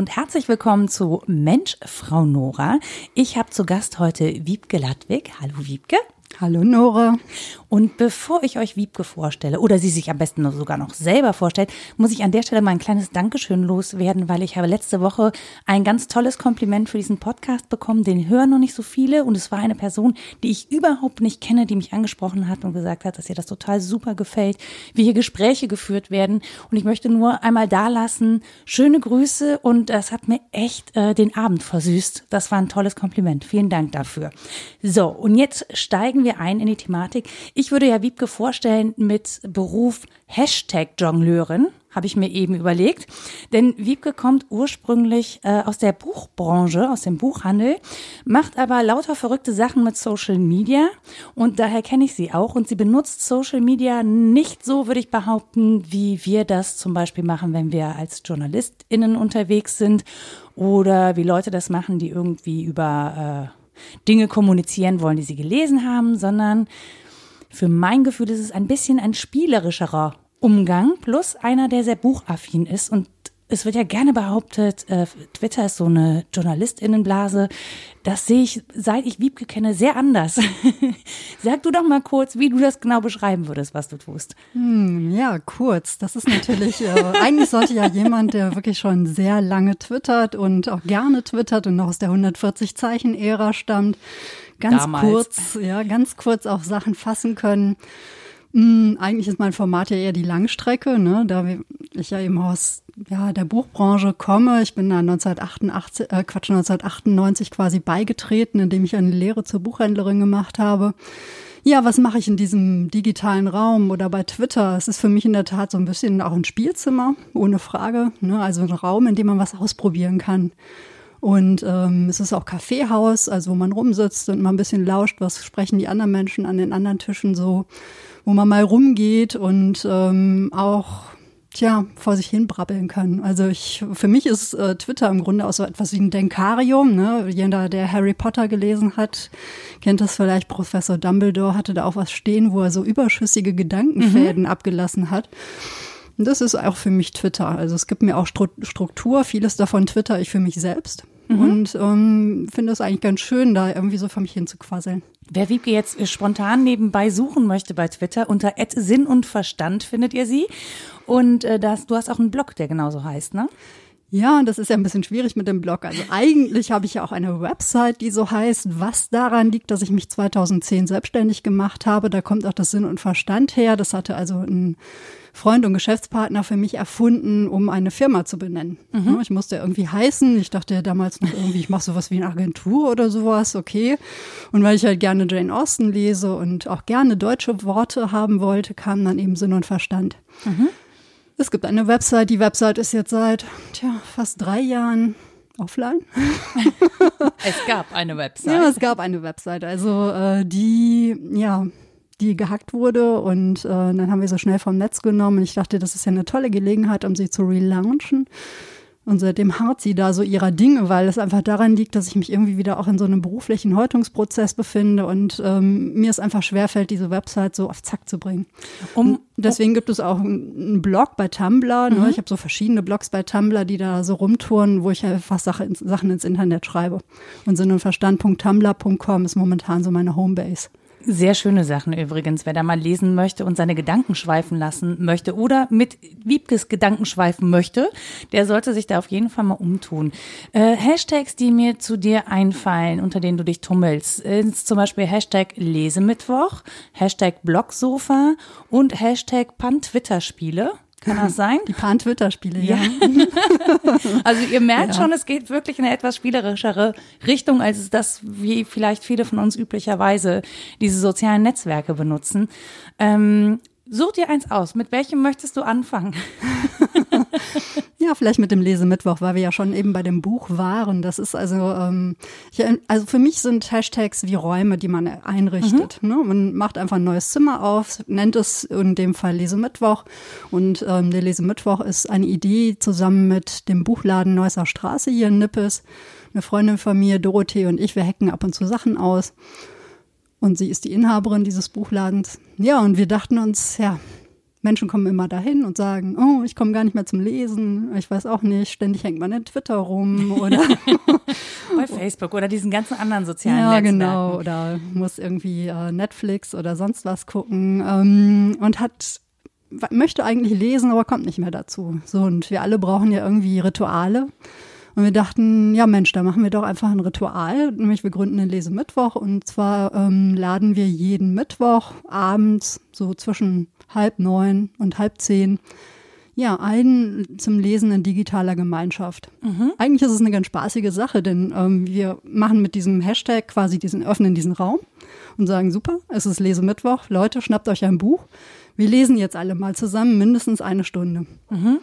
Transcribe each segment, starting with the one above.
Und herzlich willkommen zu Mensch, Frau Nora. Ich habe zu Gast heute Wiebke Ladwig. Hallo Wiebke. Hallo Nora. Und bevor ich euch Wiebke vorstelle oder sie sich am besten sogar noch selber vorstellt, muss ich an der Stelle mal ein kleines Dankeschön loswerden, weil ich habe letzte Woche ein ganz tolles Kompliment für diesen Podcast bekommen. Den hören noch nicht so viele und es war eine Person, die ich überhaupt nicht kenne, die mich angesprochen hat und gesagt hat, dass ihr das total super gefällt, wie hier Gespräche geführt werden. Und ich möchte nur einmal da lassen, schöne Grüße und das hat mir echt äh, den Abend versüßt. Das war ein tolles Kompliment. Vielen Dank dafür. So, und jetzt steigen wir ein in die Thematik. Ich würde ja Wiebke vorstellen mit Beruf Hashtag Jongleurin, habe ich mir eben überlegt. Denn Wiebke kommt ursprünglich äh, aus der Buchbranche, aus dem Buchhandel, macht aber lauter verrückte Sachen mit Social Media und daher kenne ich sie auch. Und sie benutzt Social Media nicht so, würde ich behaupten, wie wir das zum Beispiel machen, wenn wir als JournalistInnen unterwegs sind oder wie Leute das machen, die irgendwie über äh, Dinge kommunizieren wollen, die sie gelesen haben, sondern für mein Gefühl ist es ein bisschen ein spielerischerer Umgang, plus einer, der sehr buchaffin ist. Und es wird ja gerne behauptet, äh, Twitter ist so eine JournalistInnenblase. Das sehe ich, seit ich Wiebke kenne, sehr anders. Sag du doch mal kurz, wie du das genau beschreiben würdest, was du tust. Hm, ja, kurz. Das ist natürlich, äh, eigentlich sollte ja jemand, der wirklich schon sehr lange twittert und auch gerne twittert und noch aus der 140-Zeichen-Ära stammt, ganz Damals. kurz, ja, ganz kurz auf Sachen fassen können. Hm, eigentlich ist mein Format ja eher die Langstrecke, ne? da ich ja eben aus ja, der Buchbranche komme. Ich bin da 1988, äh, Quatsch, 1998 quasi beigetreten, indem ich eine Lehre zur Buchhändlerin gemacht habe. Ja, was mache ich in diesem digitalen Raum oder bei Twitter? Es ist für mich in der Tat so ein bisschen auch ein Spielzimmer, ohne Frage. Ne? Also ein Raum, in dem man was ausprobieren kann. Und ähm, es ist auch Kaffeehaus, also wo man rumsitzt und mal ein bisschen lauscht, was sprechen die anderen Menschen an den anderen Tischen so, wo man mal rumgeht und ähm, auch tja, vor sich hin brabbeln kann. Also ich, für mich ist äh, Twitter im Grunde auch so etwas wie ein Denkarium. Ne? Jeder, der Harry Potter gelesen hat, kennt das vielleicht. Professor Dumbledore hatte da auch was stehen, wo er so überschüssige Gedankenfäden mhm. abgelassen hat. Und das ist auch für mich Twitter. Also es gibt mir auch Struktur. Vieles davon Twitter ich für mich selbst. Mhm. Und ähm, finde es eigentlich ganz schön, da irgendwie so vor mich hin zu quasseln. Wer Wiebke jetzt spontan nebenbei suchen möchte bei Twitter, unter Sinn und Verstand findet ihr sie. Und äh, das, du hast auch einen Blog, der genauso heißt, ne? Ja, das ist ja ein bisschen schwierig mit dem Blog. Also eigentlich habe ich ja auch eine Website, die so heißt, was daran liegt, dass ich mich 2010 selbstständig gemacht habe. Da kommt auch das Sinn und Verstand her. Das hatte also ein Freund und Geschäftspartner für mich erfunden, um eine Firma zu benennen. Mhm. Ich musste irgendwie heißen. Ich dachte damals noch irgendwie, ich mache sowas wie eine Agentur oder sowas, okay. Und weil ich halt gerne Jane Austen lese und auch gerne deutsche Worte haben wollte, kam dann eben Sinn und Verstand. Mhm. Es gibt eine Website. Die Website ist jetzt seit tja, fast drei Jahren offline. es gab eine Website. Ja, es gab eine Website. Also äh, die, ja, die gehackt wurde und äh, dann haben wir sie schnell vom Netz genommen. Ich dachte, das ist ja eine tolle Gelegenheit, um sie zu relaunchen. Und seitdem hart sie da so ihrer Dinge, weil es einfach daran liegt, dass ich mich irgendwie wieder auch in so einem beruflichen Häutungsprozess befinde und ähm, mir es einfach schwerfällt, diese Website so auf Zack zu bringen. Um, deswegen gibt es auch einen Blog bei Tumblr. Ne? Mhm. Ich habe so verschiedene Blogs bei Tumblr, die da so rumtouren, wo ich einfach Sache, Sachen ins Internet schreibe. Und Sinn und Verstand.tumblr.com ist momentan so meine Homebase. Sehr schöne Sachen übrigens, wer da mal lesen möchte und seine Gedanken schweifen lassen möchte oder mit Wiebkes Gedanken schweifen möchte, der sollte sich da auf jeden Fall mal umtun. Äh, Hashtags, die mir zu dir einfallen, unter denen du dich tummelst, ist zum Beispiel Hashtag Lesemittwoch, Hashtag Blogsofa und Hashtag Pan-Twitter-Spiele. Kann das sein? Die Pan-Twitter-Spiele, ja. ja. also ihr merkt ja. schon, es geht wirklich in eine etwas spielerischere Richtung, als das, wie vielleicht viele von uns üblicherweise diese sozialen Netzwerke benutzen. Ähm, Such dir eins aus. Mit welchem möchtest du anfangen? ja, vielleicht mit dem Lesemittwoch, weil wir ja schon eben bei dem Buch waren. Das ist also, ähm, ich, also für mich sind Hashtags wie Räume, die man einrichtet. Mhm. Ne? Man macht einfach ein neues Zimmer auf, nennt es in dem Fall Lesemittwoch. Und ähm, der Lesemittwoch ist eine Idee zusammen mit dem Buchladen Neusser Straße hier in Nippes. Eine Freundin von mir, Dorothee und ich, wir hacken ab und zu Sachen aus. Und sie ist die Inhaberin dieses Buchladens. Ja, und wir dachten uns, ja, Menschen kommen immer dahin und sagen, oh, ich komme gar nicht mehr zum Lesen, ich weiß auch nicht, ständig hängt man in Twitter rum oder bei Facebook oder diesen ganzen anderen sozialen ja, Netzwerken. genau, oder muss irgendwie äh, Netflix oder sonst was gucken ähm, und hat möchte eigentlich lesen, aber kommt nicht mehr dazu. So und wir alle brauchen ja irgendwie Rituale. Und wir dachten, ja Mensch, da machen wir doch einfach ein Ritual, nämlich wir gründen den Lesemittwoch und zwar ähm, laden wir jeden Mittwoch abends so zwischen halb neun und halb zehn ja, ein zum Lesen in digitaler Gemeinschaft. Mhm. Eigentlich ist es eine ganz spaßige Sache, denn ähm, wir machen mit diesem Hashtag quasi diesen, öffnen diesen Raum und sagen, super, es ist Lesemittwoch, Leute, schnappt euch ein Buch. Wir lesen jetzt alle mal zusammen mindestens eine Stunde. Mhm.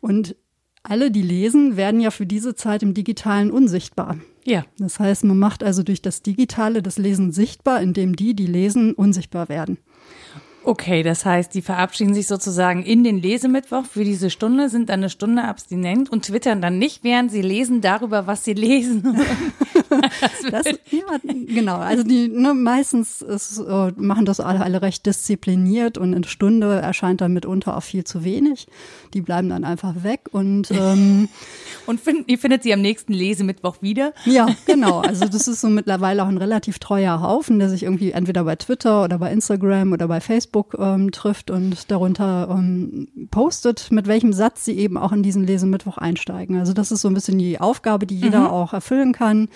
Und alle, die lesen, werden ja für diese Zeit im Digitalen unsichtbar. Ja. Das heißt, man macht also durch das Digitale das Lesen sichtbar, indem die, die lesen, unsichtbar werden. Okay, das heißt, die verabschieden sich sozusagen in den Lesemittwoch für diese Stunde, sind dann eine Stunde abstinent und twittern dann nicht, während sie lesen darüber, was sie lesen. das, ja, genau, also die ne, meistens ist, uh, machen das alle, alle recht diszipliniert und eine Stunde erscheint dann mitunter auch viel zu wenig. Die bleiben dann einfach weg und ähm, und find, ihr findet sie am nächsten Lesemittwoch wieder. Ja, genau. Also das ist so mittlerweile auch ein relativ treuer Haufen, der sich irgendwie entweder bei Twitter oder bei Instagram oder bei Facebook Facebook ähm, trifft und darunter ähm, postet, mit welchem Satz sie eben auch in diesen Lesemittwoch einsteigen. Also das ist so ein bisschen die Aufgabe, die jeder mhm. auch erfüllen kann.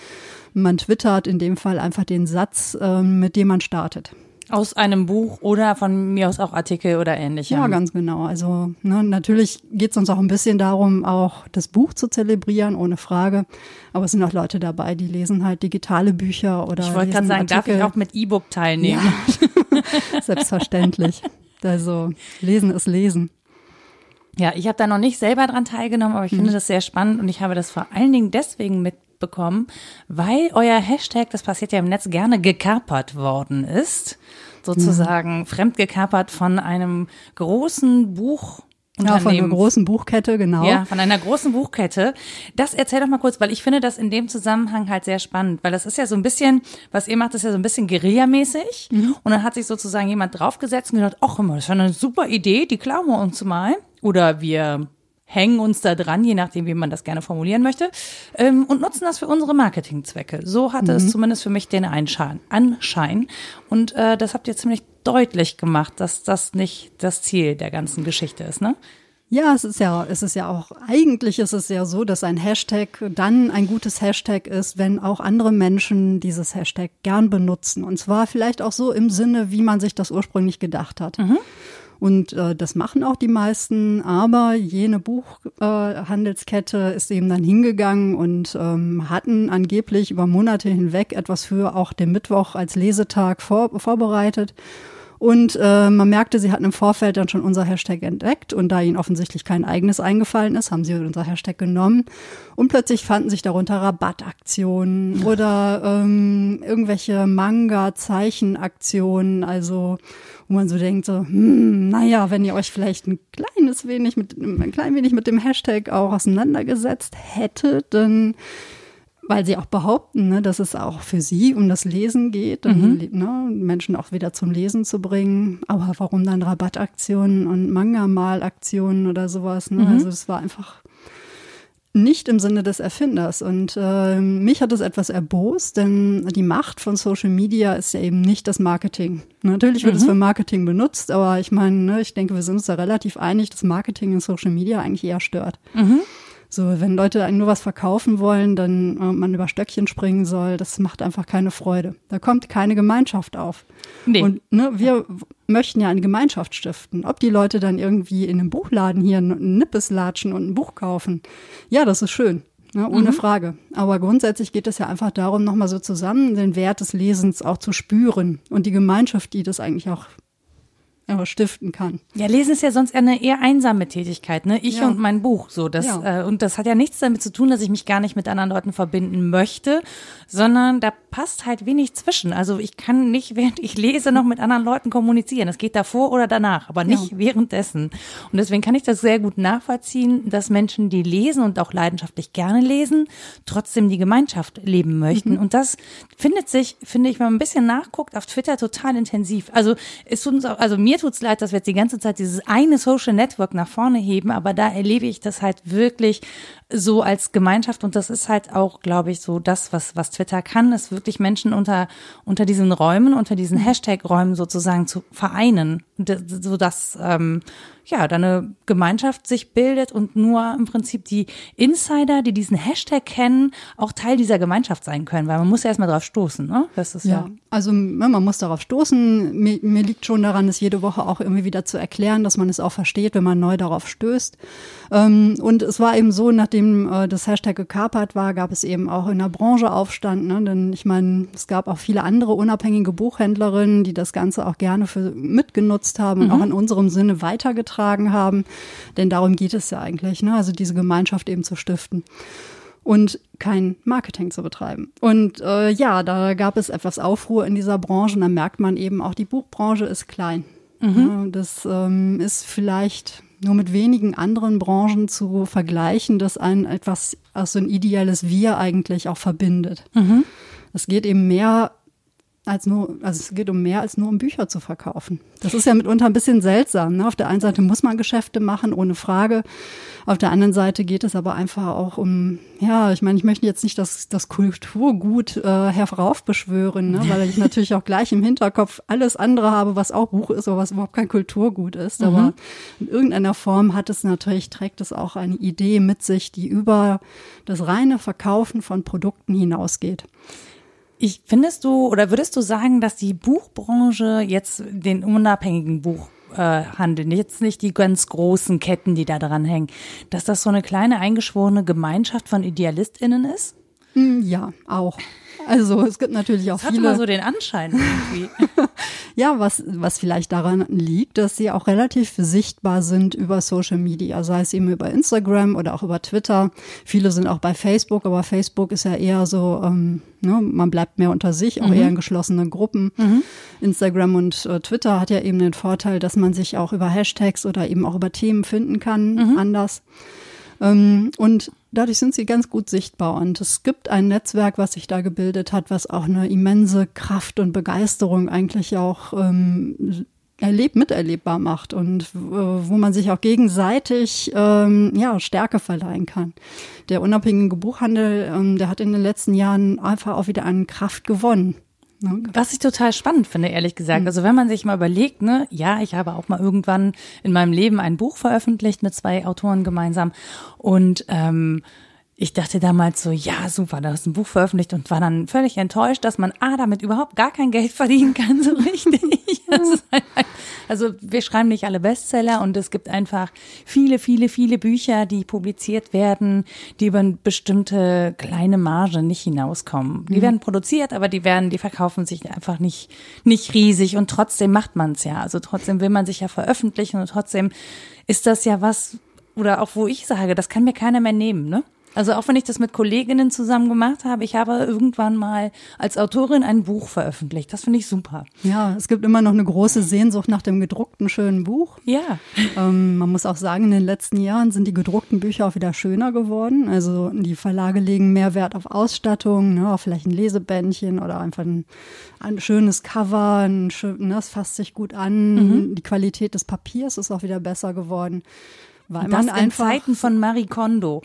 Man twittert in dem Fall einfach den Satz, ähm, mit dem man startet. Aus einem Buch oder von mir aus auch Artikel oder ähnlichem. Ja, ganz genau. Also ne, natürlich geht es uns auch ein bisschen darum, auch das Buch zu zelebrieren, ohne Frage. Aber es sind auch Leute dabei, die lesen halt digitale Bücher oder. Ich wollte gerade sagen, Artikel. darf ich auch mit E-Book teilnehmen? Ja. Selbstverständlich. Also lesen ist lesen. Ja, ich habe da noch nicht selber dran teilgenommen, aber ich finde mhm. das sehr spannend und ich habe das vor allen Dingen deswegen mitbekommen, weil euer Hashtag, das passiert ja im Netz gerne, gekapert worden ist. Sozusagen ja. fremdgekapert von einem großen Buch. Ja, von einer großen Buchkette, genau. Ja, von einer großen Buchkette. Das erzähl doch mal kurz, weil ich finde das in dem Zusammenhang halt sehr spannend, weil das ist ja so ein bisschen, was ihr macht, ist ja so ein bisschen Guerillamäßig. Mhm. Und dann hat sich sozusagen jemand draufgesetzt und gedacht, ach, das ist eine super Idee, die klauen wir uns mal. Oder wir hängen uns da dran, je nachdem, wie man das gerne formulieren möchte, ähm, und nutzen das für unsere Marketingzwecke. So hatte mhm. es zumindest für mich den Einschein, Anschein. Und äh, das habt ihr ziemlich deutlich gemacht, dass das nicht das Ziel der ganzen Geschichte ist, ne? Ja, es ist ja, es ist ja auch, eigentlich ist es ja so, dass ein Hashtag dann ein gutes Hashtag ist, wenn auch andere Menschen dieses Hashtag gern benutzen. Und zwar vielleicht auch so im Sinne, wie man sich das ursprünglich gedacht hat. Mhm. Und äh, das machen auch die meisten, aber jene Buchhandelskette äh, ist eben dann hingegangen und ähm, hatten angeblich über Monate hinweg etwas für auch den Mittwoch als Lesetag vor, vorbereitet. Und äh, man merkte, sie hatten im Vorfeld dann schon unser Hashtag entdeckt und da ihnen offensichtlich kein eigenes eingefallen ist, haben sie unser Hashtag genommen und plötzlich fanden sich darunter Rabattaktionen oder ähm, irgendwelche Manga-Zeichenaktionen, also wo man so denkt, so, hm, naja, wenn ihr euch vielleicht ein kleines wenig mit, ein klein wenig mit dem Hashtag auch auseinandergesetzt hättet, dann weil sie auch behaupten, ne, dass es auch für sie um das Lesen geht, mhm. ne, Menschen auch wieder zum Lesen zu bringen. Aber warum dann Rabattaktionen und Manga-Mal-Aktionen oder sowas? Ne? Mhm. Also es war einfach nicht im Sinne des Erfinders. Und äh, mich hat es etwas erbost, denn die Macht von Social Media ist ja eben nicht das Marketing. Natürlich wird mhm. es für Marketing benutzt, aber ich meine, ne, ich denke, wir sind uns da relativ einig, dass Marketing in Social Media eigentlich eher stört. Mhm. So, wenn Leute nur was verkaufen wollen, dann äh, man über Stöckchen springen soll, das macht einfach keine Freude. Da kommt keine Gemeinschaft auf. Nee. Und ne, wir möchten ja eine Gemeinschaft stiften. Ob die Leute dann irgendwie in einem Buchladen hier einen Nippes latschen und ein Buch kaufen, ja, das ist schön. Ne, ohne mhm. Frage. Aber grundsätzlich geht es ja einfach darum, nochmal so zusammen den Wert des Lesens auch zu spüren und die Gemeinschaft, die das eigentlich auch äh, stiften kann. Ja, Lesen ist ja sonst eine eher einsame Tätigkeit, ne? Ich ja. und mein Buch, so das ja. äh, und das hat ja nichts damit zu tun, dass ich mich gar nicht mit anderen Leuten verbinden möchte, sondern da passt halt wenig zwischen. Also ich kann nicht während ich lese noch mit anderen Leuten kommunizieren. Das geht davor oder danach, aber nicht ja. währenddessen. Und deswegen kann ich das sehr gut nachvollziehen, dass Menschen, die lesen und auch leidenschaftlich gerne lesen, trotzdem die Gemeinschaft leben möchten. Mhm. Und das findet sich, finde ich, wenn man ein bisschen nachguckt, auf Twitter total intensiv. Also ist uns, auch, also mir tut's leid, dass wir jetzt die ganze Zeit dieses eine Social Network nach vorne heben, aber da erlebe ich das halt wirklich so als Gemeinschaft und das ist halt auch, glaube ich, so das, was, was Twitter kann, ist wirklich Menschen unter, unter diesen Räumen, unter diesen Hashtag-Räumen sozusagen zu vereinen, so dass, ähm, ja, da eine Gemeinschaft sich bildet und nur im Prinzip die Insider, die diesen Hashtag kennen, auch Teil dieser Gemeinschaft sein können, weil man muss ja erstmal drauf stoßen, ne? Das ist ja. ja. Also man muss darauf stoßen. Mir, mir liegt schon daran, es jede Woche auch irgendwie wieder zu erklären, dass man es auch versteht, wenn man neu darauf stößt. Ähm, und es war eben so, nachdem äh, das Hashtag gekapert war, gab es eben auch in der Branche Aufstand. Ne? Denn ich meine, es gab auch viele andere unabhängige Buchhändlerinnen, die das Ganze auch gerne für mitgenutzt haben mhm. und auch in unserem Sinne weitergetragen haben. Denn darum geht es ja eigentlich, ne? also diese Gemeinschaft eben zu stiften und kein Marketing zu betreiben. Und äh, ja, da gab es etwas Aufruhr in dieser Branche und da merkt man eben auch, die Buchbranche ist klein. Mhm. Das ähm, ist vielleicht nur mit wenigen anderen Branchen zu vergleichen, dass ein etwas, also ein ideales Wir eigentlich auch verbindet. Mhm. Es geht eben mehr als nur, also es geht um mehr als nur um Bücher zu verkaufen. Das ist ja mitunter ein bisschen seltsam. Ne? Auf der einen Seite muss man Geschäfte machen, ohne Frage. Auf der anderen Seite geht es aber einfach auch um, ja, ich meine, ich möchte jetzt nicht das, das Kulturgut äh, heraufbeschwören, ne? weil ich natürlich auch gleich im Hinterkopf alles andere habe, was auch Buch ist, aber was überhaupt kein Kulturgut ist. Mhm. Aber in irgendeiner Form hat es natürlich, trägt es auch eine Idee mit sich, die über das reine Verkaufen von Produkten hinausgeht. Ich findest du oder würdest du sagen, dass die Buchbranche jetzt den unabhängigen Buchhandel, äh, jetzt nicht die ganz großen Ketten, die da dran hängen, dass das so eine kleine eingeschworene Gemeinschaft von IdealistInnen ist? Hm, ja, auch. Also es gibt natürlich auch das viele. Hat immer so den Anschein irgendwie. ja, was, was vielleicht daran liegt, dass sie auch relativ sichtbar sind über Social Media, sei es eben über Instagram oder auch über Twitter. Viele sind auch bei Facebook, aber Facebook ist ja eher so, ähm, ne, man bleibt mehr unter sich, auch mhm. eher in geschlossenen Gruppen. Mhm. Instagram und äh, Twitter hat ja eben den Vorteil, dass man sich auch über Hashtags oder eben auch über Themen finden kann, mhm. anders. Ähm, und dadurch sind sie ganz gut sichtbar. Und es gibt ein Netzwerk, was sich da gebildet hat, was auch eine immense Kraft und Begeisterung eigentlich auch ähm, erlebt, miterlebbar macht und äh, wo man sich auch gegenseitig ähm, ja, Stärke verleihen kann. Der unabhängige Buchhandel, ähm, der hat in den letzten Jahren einfach auch wieder an Kraft gewonnen. Ne? Was ich total spannend finde, ehrlich gesagt. Mhm. Also wenn man sich mal überlegt, ne, ja, ich habe auch mal irgendwann in meinem Leben ein Buch veröffentlicht mit zwei Autoren gemeinsam und ähm, ich dachte damals so, ja, super, da ist ein Buch veröffentlicht und war dann völlig enttäuscht, dass man A, damit überhaupt gar kein Geld verdienen kann, so richtig. Halt, also wir schreiben nicht alle Bestseller und es gibt einfach viele, viele, viele Bücher, die publiziert werden, die über eine bestimmte kleine Marge nicht hinauskommen. Die mhm. werden produziert, aber die werden, die verkaufen sich einfach nicht, nicht riesig und trotzdem macht man es ja. Also trotzdem will man sich ja veröffentlichen und trotzdem ist das ja was, oder auch wo ich sage, das kann mir keiner mehr nehmen, ne? Also auch wenn ich das mit Kolleginnen zusammen gemacht habe, ich habe irgendwann mal als Autorin ein Buch veröffentlicht. Das finde ich super. Ja, es gibt immer noch eine große Sehnsucht nach dem gedruckten schönen Buch. Ja. Ähm, man muss auch sagen, in den letzten Jahren sind die gedruckten Bücher auch wieder schöner geworden. Also die Verlage legen mehr Wert auf Ausstattung, ne, auf vielleicht ein Lesebändchen oder einfach ein, ein schönes Cover. Ein schön, ne, das fasst sich gut an. Mhm. Die Qualität des Papiers ist auch wieder besser geworden. Weil das man einfach in Zeiten von Marie Kondo,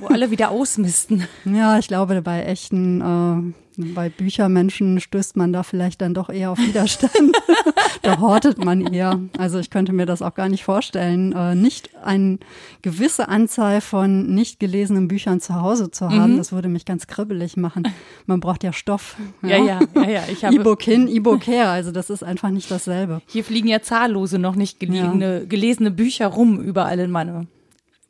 wo alle wieder ausmisten. Ja, ich glaube, bei echten äh, bei Büchermenschen stößt man da vielleicht dann doch eher auf Widerstand. da hortet man eher. Also ich könnte mir das auch gar nicht vorstellen, äh, nicht eine gewisse Anzahl von nicht gelesenen Büchern zu Hause zu haben. Mhm. Das würde mich ganz kribbelig machen. Man braucht ja Stoff. Ja, ja, ja, ja. ja. Ich habe E-Book hin, E-Book her. Also das ist einfach nicht dasselbe. Hier fliegen ja zahllose noch nicht gelesene, ja. gelesene Bücher rum überall in meine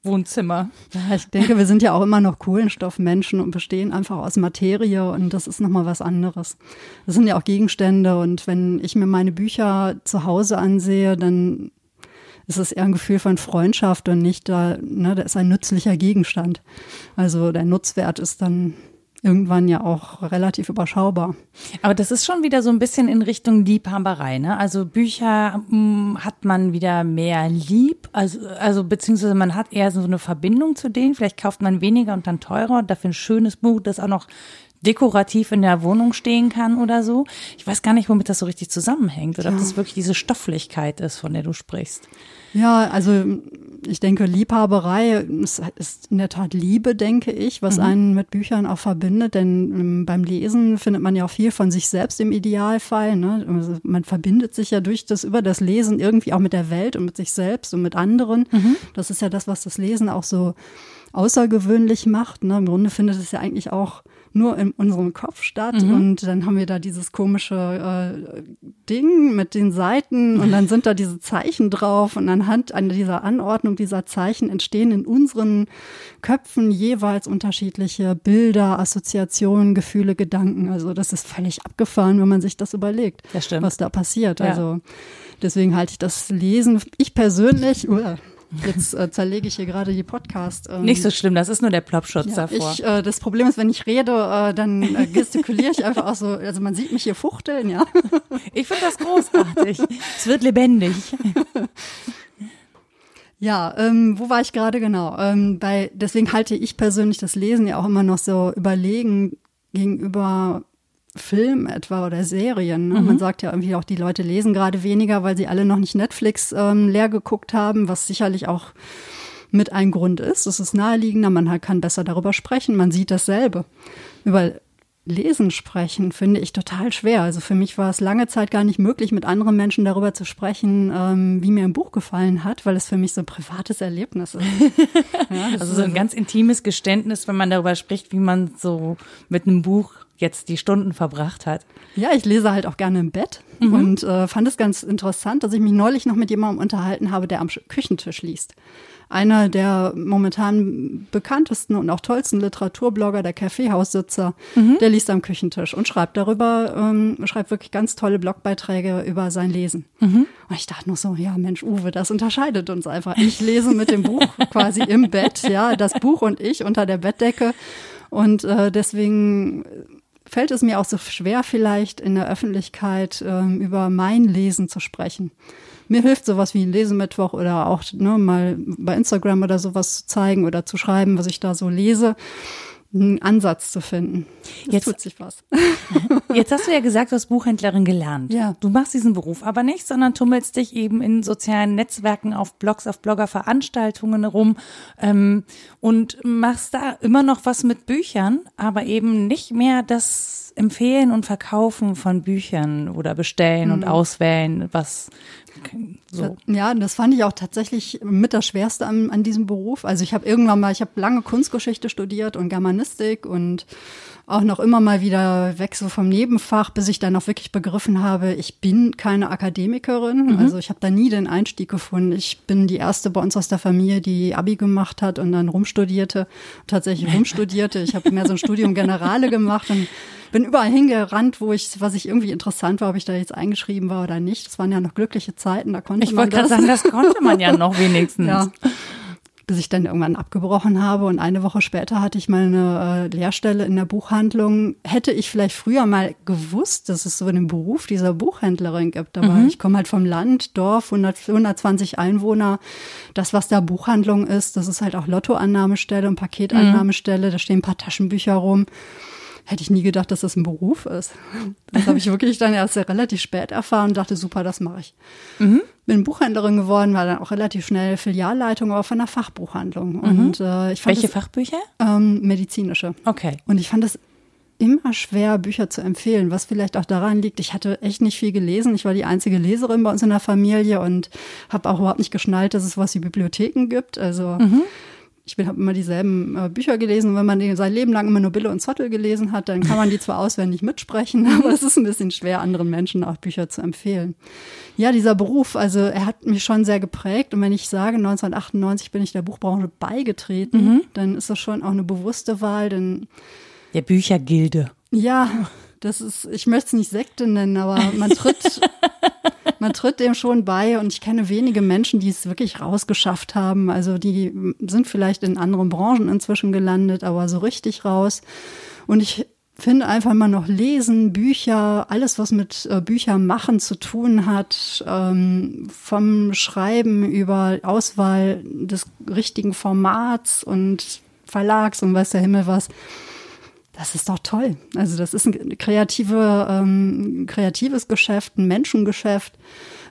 Wohnzimmer. Ja, ich denke, wir sind ja auch immer noch Kohlenstoffmenschen und bestehen einfach aus Materie und das ist nochmal was anderes. Das sind ja auch Gegenstände und wenn ich mir meine Bücher zu Hause ansehe, dann ist es eher ein Gefühl von Freundschaft und nicht da, ne, da ist ein nützlicher Gegenstand. Also der Nutzwert ist dann irgendwann ja auch relativ überschaubar. Aber das ist schon wieder so ein bisschen in Richtung Liebhaberei, ne? Also Bücher mh, hm, hat man wieder mehr lieb, also, also beziehungsweise man hat eher so eine Verbindung zu denen. Vielleicht kauft man weniger und dann teurer und dafür ein schönes Buch, das auch noch dekorativ in der Wohnung stehen kann oder so. Ich weiß gar nicht, womit das so richtig zusammenhängt oder ja. ob das wirklich diese Stofflichkeit ist, von der du sprichst. Ja, also ich denke, Liebhaberei ist, in der Tat Liebe, denke ich, was mhm. einen mit Büchern auch verbindet. Denn ähm, beim Lesen findet man ja auch viel von sich selbst im Idealfall. Ne? Also man verbindet sich ja durch das, über das Lesen irgendwie auch mit der Welt und mit sich selbst und mit anderen. Mhm. Das ist ja das, was das Lesen auch so außergewöhnlich macht. Ne? Im Grunde findet es ja eigentlich auch nur in unserem Kopf statt. Mhm. Und dann haben wir da dieses komische äh, Ding mit den Seiten und dann sind da diese Zeichen drauf und anhand an dieser Anordnung dieser Zeichen entstehen in unseren Köpfen jeweils unterschiedliche Bilder, Assoziationen, Gefühle, Gedanken. Also das ist völlig abgefahren, wenn man sich das überlegt, das was da passiert. Ja. Also deswegen halte ich das Lesen, ich persönlich, uh, Jetzt äh, zerlege ich hier gerade die Podcast. Ähm, Nicht so schlimm, das ist nur der Plopschutz ja, davor. Ich, äh, das Problem ist, wenn ich rede, äh, dann äh, gestikuliere ich einfach auch so, also man sieht mich hier fuchteln, ja. Ich finde das großartig. es wird lebendig. Ja, ähm, wo war ich gerade genau? Ähm, bei, deswegen halte ich persönlich das Lesen ja auch immer noch so überlegen gegenüber Film etwa oder Serien. Ne? Mhm. Man sagt ja irgendwie auch, die Leute lesen gerade weniger, weil sie alle noch nicht Netflix ähm, leer geguckt haben, was sicherlich auch mit ein Grund ist. Es ist naheliegender, man kann besser darüber sprechen, man sieht dasselbe. Über Lesen sprechen finde ich total schwer. Also für mich war es lange Zeit gar nicht möglich, mit anderen Menschen darüber zu sprechen, ähm, wie mir ein Buch gefallen hat, weil es für mich so ein privates Erlebnis ist. ja, also so ein also ganz intimes Geständnis, wenn man darüber spricht, wie man so mit einem Buch jetzt die Stunden verbracht hat. Ja, ich lese halt auch gerne im Bett mhm. und äh, fand es ganz interessant, dass ich mich neulich noch mit jemandem unterhalten habe, der am Küchentisch liest. Einer der momentan bekanntesten und auch tollsten Literaturblogger, der Kaffeehaussitzer, mhm. der liest am Küchentisch und schreibt darüber, ähm, schreibt wirklich ganz tolle Blogbeiträge über sein Lesen. Mhm. Und ich dachte nur so, ja Mensch, Uwe, das unterscheidet uns einfach. Ich lese mit dem Buch quasi im Bett, ja, das Buch und ich unter der Bettdecke. Und äh, deswegen fällt es mir auch so schwer, vielleicht in der Öffentlichkeit ähm, über mein Lesen zu sprechen. Mir hilft sowas wie ein Lesemittwoch oder auch ne, mal bei Instagram oder sowas zu zeigen oder zu schreiben, was ich da so lese einen Ansatz zu finden. Das jetzt tut sich was. Jetzt hast du ja gesagt, du hast Buchhändlerin gelernt. Ja. Du machst diesen Beruf aber nicht, sondern tummelst dich eben in sozialen Netzwerken, auf Blogs, auf Bloggerveranstaltungen rum ähm, und machst da immer noch was mit Büchern, aber eben nicht mehr das Empfehlen und Verkaufen von Büchern oder bestellen mhm. und auswählen, was so. Ja, das fand ich auch tatsächlich mit das Schwerste an, an diesem Beruf. Also ich habe irgendwann mal, ich habe lange Kunstgeschichte studiert und Germanistik und auch noch immer mal wieder so vom Nebenfach, bis ich dann auch wirklich begriffen habe, ich bin keine Akademikerin. Mhm. Also ich habe da nie den Einstieg gefunden. Ich bin die erste bei uns aus der Familie, die Abi gemacht hat und dann rumstudierte, tatsächlich rumstudierte. Ich habe mehr so ein Studium Generale gemacht und bin überall hingerannt, wo ich, was ich irgendwie interessant war, ob ich da jetzt eingeschrieben war oder nicht. Das waren ja noch glückliche Zeiten, da konnte ich man Ich wollte gerade sagen, das konnte man ja noch wenigstens. Ja bis ich dann irgendwann abgebrochen habe. Und eine Woche später hatte ich meine äh, Lehrstelle in der Buchhandlung. Hätte ich vielleicht früher mal gewusst, dass es so einen Beruf dieser Buchhändlerin gibt. Aber mhm. ich komme halt vom Land, Dorf, 100, 120 Einwohner. Das, was da Buchhandlung ist, das ist halt auch Lottoannahmestelle und Paketannahmestelle. Mhm. Da stehen ein paar Taschenbücher rum hätte ich nie gedacht, dass das ein Beruf ist. Das habe ich wirklich dann erst relativ spät erfahren und dachte, super, das mache ich. Mhm bin Buchhändlerin geworden, war dann auch relativ schnell Filialleitung, aber von einer Fachbuchhandlung. Mhm. Und äh, ich fand Welche das, Fachbücher? Ähm, medizinische. Okay. Und ich fand es immer schwer, Bücher zu empfehlen, was vielleicht auch daran liegt, ich hatte echt nicht viel gelesen. Ich war die einzige Leserin bei uns in der Familie und habe auch überhaupt nicht geschnallt, dass es was wie Bibliotheken gibt. Also mhm ich habe immer dieselben äh, Bücher gelesen. Und wenn man sein Leben lang immer nur Bille und Zottel gelesen hat, dann kann man die zwar auswendig mitsprechen, aber es ist ein bisschen schwer, anderen Menschen auch Bücher zu empfehlen. Ja, dieser Beruf, also er hat mich schon sehr geprägt. Und wenn ich sage, 1998 bin ich der Buchbranche beigetreten, mhm. dann ist das schon auch eine bewusste Wahl, denn der Büchergilde. Ja, das ist, ich möchte es nicht Sekte nennen, aber man tritt man tritt dem schon bei und ich kenne wenige Menschen, die es wirklich rausgeschafft haben. Also die sind vielleicht in anderen Branchen inzwischen gelandet, aber so richtig raus. Und ich finde einfach mal noch lesen, Bücher, alles, was mit äh, Bücher machen zu tun hat, ähm, vom Schreiben über Auswahl des richtigen Formats und Verlags und weiß der Himmel was Das ist doch toll. Also das ist ein kreative, ähm, kreatives Geschäft, ein Menschengeschäft.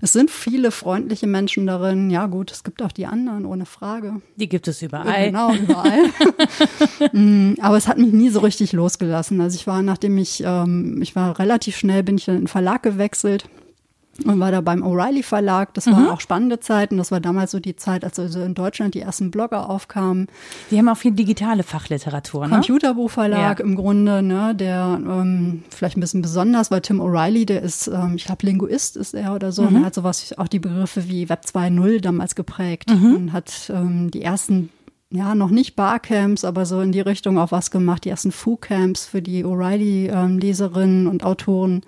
Es sind viele freundliche Menschen darin. Ja gut, es gibt auch die anderen, ohne Frage. Die gibt es überall. Genau, überall. Mm, aber es hat mich nie so richtig losgelassen. Also ich war, nachdem ich, ähm, ich war relativ schnell, bin ich in den Verlag gewechselt und war da beim O'Reilly Verlag. Das waren mhm. auch spannende Zeiten. Das war damals so die Zeit, als also in Deutschland die ersten Blogger aufkamen. Die haben auch viel digitale Fachliteratur, ne? Computerbuchverlag ja. im Grunde, ne, der ähm, vielleicht ein bisschen besonders, weil Tim O'Reilly, der ist, ähm, ich glaube, Linguist ist er oder so, mhm. und er hat sowas, auch die Begriffe wie Web 2.0 damals geprägt mhm. und hat ähm, die ersten ja, noch nicht Barcamps, aber so in die Richtung auch was gemacht, die ersten Foo-Camps für die O'Reilly-Leserinnen ähm, und Autoren.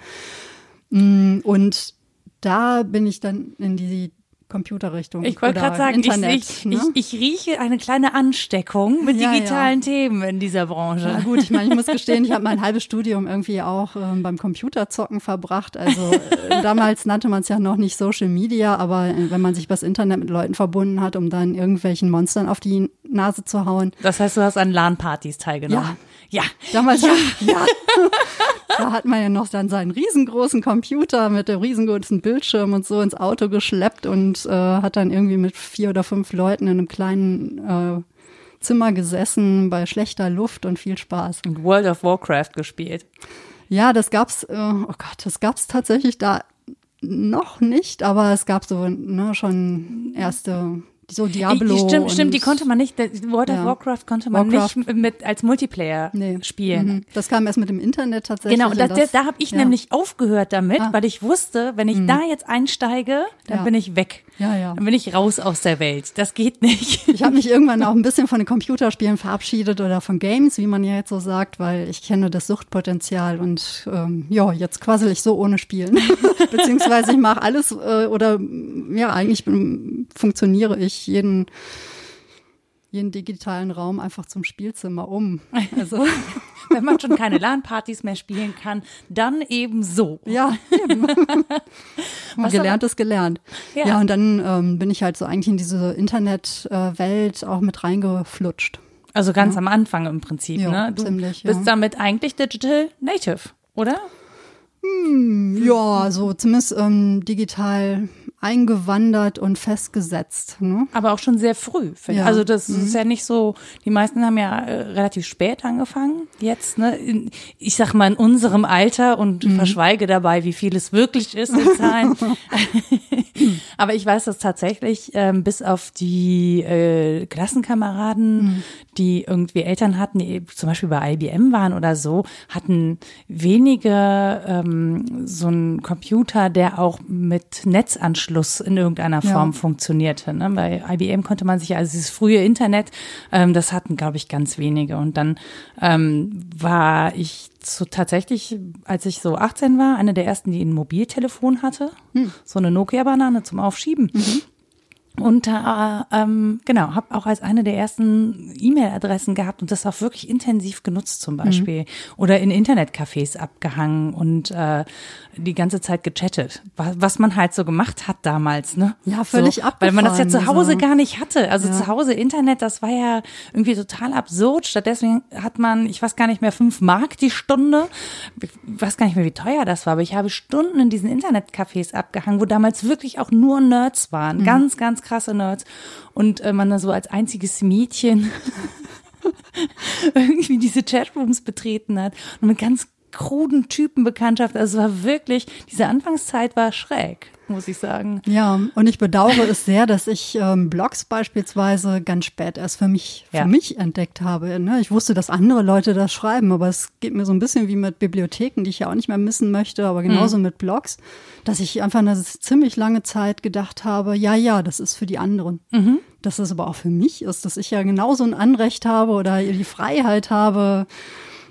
Mm, und da bin ich dann in die Computerrichtung. Ich wollte gerade sagen, Internet, ich, ne? ich, ich, rieche eine kleine Ansteckung mit ja, digitalen ja. Themen in dieser Branche. Na gut, ich meine, ich muss gestehen, ich habe mein halbes Studium irgendwie auch ähm, beim Computerzocken verbracht. Also äh, damals nannte man es ja noch nicht Social Media, aber äh, wenn man sich übers Internet mit Leuten verbunden hat, um dann irgendwelchen Monstern auf die Nase zu hauen. Das heißt, du hast an LAN-Partys teilgenommen. Ja, ja. Damals, ja. ja. da hat man ja noch dann seinen riesengroßen Computer mit dem riesengroßen Bildschirm und so ins Auto geschleppt und äh, hat dann irgendwie mit vier oder fünf Leuten in einem kleinen äh, Zimmer gesessen bei schlechter Luft und viel Spaß. Und World of Warcraft gespielt. Ja, das gab's, äh, oh Gott, das gab's tatsächlich da noch nicht, aber es gab so ne, schon erste so Diablo. Stimmt, stimmt, die konnte man nicht, World ja. of Warcraft konnte man Warcraft. nicht mit als Multiplayer nee. spielen. Mhm. Das kam erst mit dem Internet tatsächlich. Genau, und das, das, da habe ich ja. nämlich aufgehört damit, ah. weil ich wusste, wenn ich mhm. da jetzt einsteige, dann ja. bin ich weg. Ja, ja. Dann bin ich raus aus der Welt. Das geht nicht. Ich habe mich irgendwann auch ein bisschen von den Computerspielen verabschiedet oder von Games, wie man ja jetzt so sagt, weil ich kenne das Suchtpotenzial und ähm, ja, jetzt quassel ich so ohne Spielen. Beziehungsweise ich mache alles äh, oder ja, eigentlich bin, funktioniere ich jeden jeden digitalen Raum einfach zum Spielzimmer um. Also wenn man schon keine LAN-Partys mehr spielen kann, dann eben so. Ja, eben. Gelernt ist gelernt. Ja, ja und dann ähm, bin ich halt so eigentlich in diese Internetwelt auch mit reingeflutscht. Also ganz ja. am Anfang im Prinzip, ja, ne? Du ziemlich, bist damit eigentlich Digital Native, oder? Hm, ja, so zumindest ähm, digital eingewandert und festgesetzt. Ne? Aber auch schon sehr früh. Ja. Also das mhm. ist ja nicht so, die meisten haben ja äh, relativ spät angefangen jetzt. Ne? In, ich sag mal in unserem Alter und mhm. verschweige dabei, wie viel es wirklich ist in Zahlen. Aber ich weiß dass tatsächlich, ähm, bis auf die äh, Klassenkameraden, mhm. die irgendwie Eltern hatten, die zum Beispiel bei IBM waren oder so, hatten wenige ähm, so einen Computer, der auch mit Netzanschluss Anschluss in irgendeiner Form ja. funktionierte. Ne? Bei IBM konnte man sich, also dieses frühe Internet, ähm, das hatten, glaube ich, ganz wenige. Und dann ähm, war ich so tatsächlich, als ich so 18 war, eine der ersten, die ein Mobiltelefon hatte. Hm. So eine Nokia-Banane zum Aufschieben. Mhm. Und äh, ähm, genau, habe auch als eine der ersten E-Mail-Adressen gehabt und das auch wirklich intensiv genutzt zum Beispiel. Mhm. Oder in Internetcafés abgehangen und äh, die ganze Zeit gechattet. Was, man halt so gemacht hat damals, ne? Ja, völlig so, abgefahren. Weil man das ja zu Hause also. gar nicht hatte. Also ja. zu Hause Internet, das war ja irgendwie total absurd. Stattdessen hat man, ich weiß gar nicht mehr, fünf Mark die Stunde. Ich weiß gar nicht mehr, wie teuer das war, aber ich habe Stunden in diesen Internetcafés abgehangen, wo damals wirklich auch nur Nerds waren. Mhm. Ganz, ganz krasse Nerds. Und äh, man da so als einziges Mädchen irgendwie diese Chatrooms betreten hat und mit ganz kruden Typenbekanntschaft. Also es war wirklich, diese Anfangszeit war schräg muss ich sagen. Ja, und ich bedauere es sehr, dass ich ähm, Blogs beispielsweise ganz spät erst für mich, für ja. mich entdeckt habe. Ne? Ich wusste, dass andere Leute das schreiben, aber es geht mir so ein bisschen wie mit Bibliotheken, die ich ja auch nicht mehr missen möchte, aber genauso mhm. mit Blogs, dass ich einfach eine ziemlich lange Zeit gedacht habe, ja, ja, das ist für die anderen. Mhm. Dass es aber auch für mich ist, dass ich ja genauso ein Anrecht habe oder die Freiheit habe,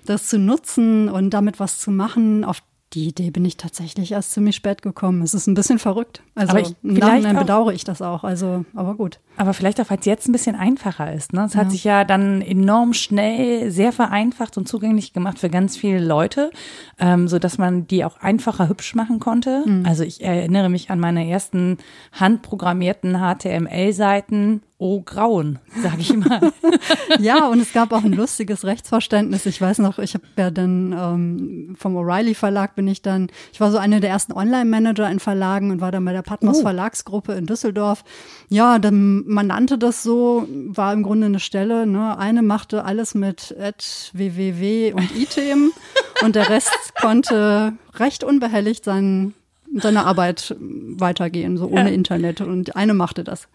das zu nutzen und damit was zu machen, auf die Idee bin ich tatsächlich erst ziemlich spät gekommen. Es ist ein bisschen verrückt. Also im Nachhinein bedauere ich das auch. Also, aber gut. Aber vielleicht auch, weil es jetzt ein bisschen einfacher ist. Ne? Es ja. hat sich ja dann enorm schnell sehr vereinfacht und zugänglich gemacht für ganz viele Leute, ähm, so dass man die auch einfacher hübsch machen konnte. Mhm. Also ich erinnere mich an meine ersten handprogrammierten HTML-Seiten oh Grauen, sage ich mal. ja, und es gab auch ein lustiges Rechtsverständnis. Ich weiß noch, ich habe ja dann ähm, vom O'Reilly Verlag bin ich dann, ich war so eine der ersten Online-Manager in Verlagen und war dann bei der Patmos oh. Verlagsgruppe in Düsseldorf. Ja, dann, man nannte das so, war im Grunde eine Stelle. Ne? Eine machte alles mit Ad, www und i-Themen und der Rest konnte recht unbehelligt sein seine Arbeit weitergehen, so ohne ja. Internet. Und eine machte das.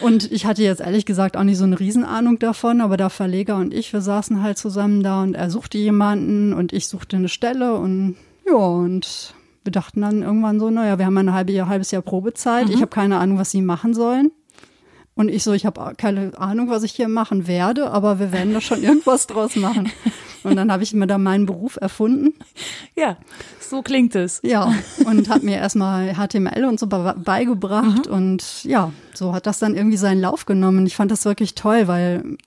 Und ich hatte jetzt ehrlich gesagt auch nicht so eine Riesenahnung davon, aber der Verleger und ich, wir saßen halt zusammen da und er suchte jemanden und ich suchte eine Stelle und ja, und wir dachten dann irgendwann so, naja, wir haben ein halbe Jahr, halbes Jahr Probezeit. Mhm. Ich habe keine Ahnung, was sie machen sollen. Und ich so, ich habe keine Ahnung, was ich hier machen werde, aber wir werden da schon irgendwas draus machen. Und dann habe ich mir da meinen Beruf erfunden. Ja, so klingt es. Ja, und habe mir erstmal HTML und so beigebracht. Mhm. Und ja, so hat das dann irgendwie seinen Lauf genommen. Ich fand das wirklich toll, weil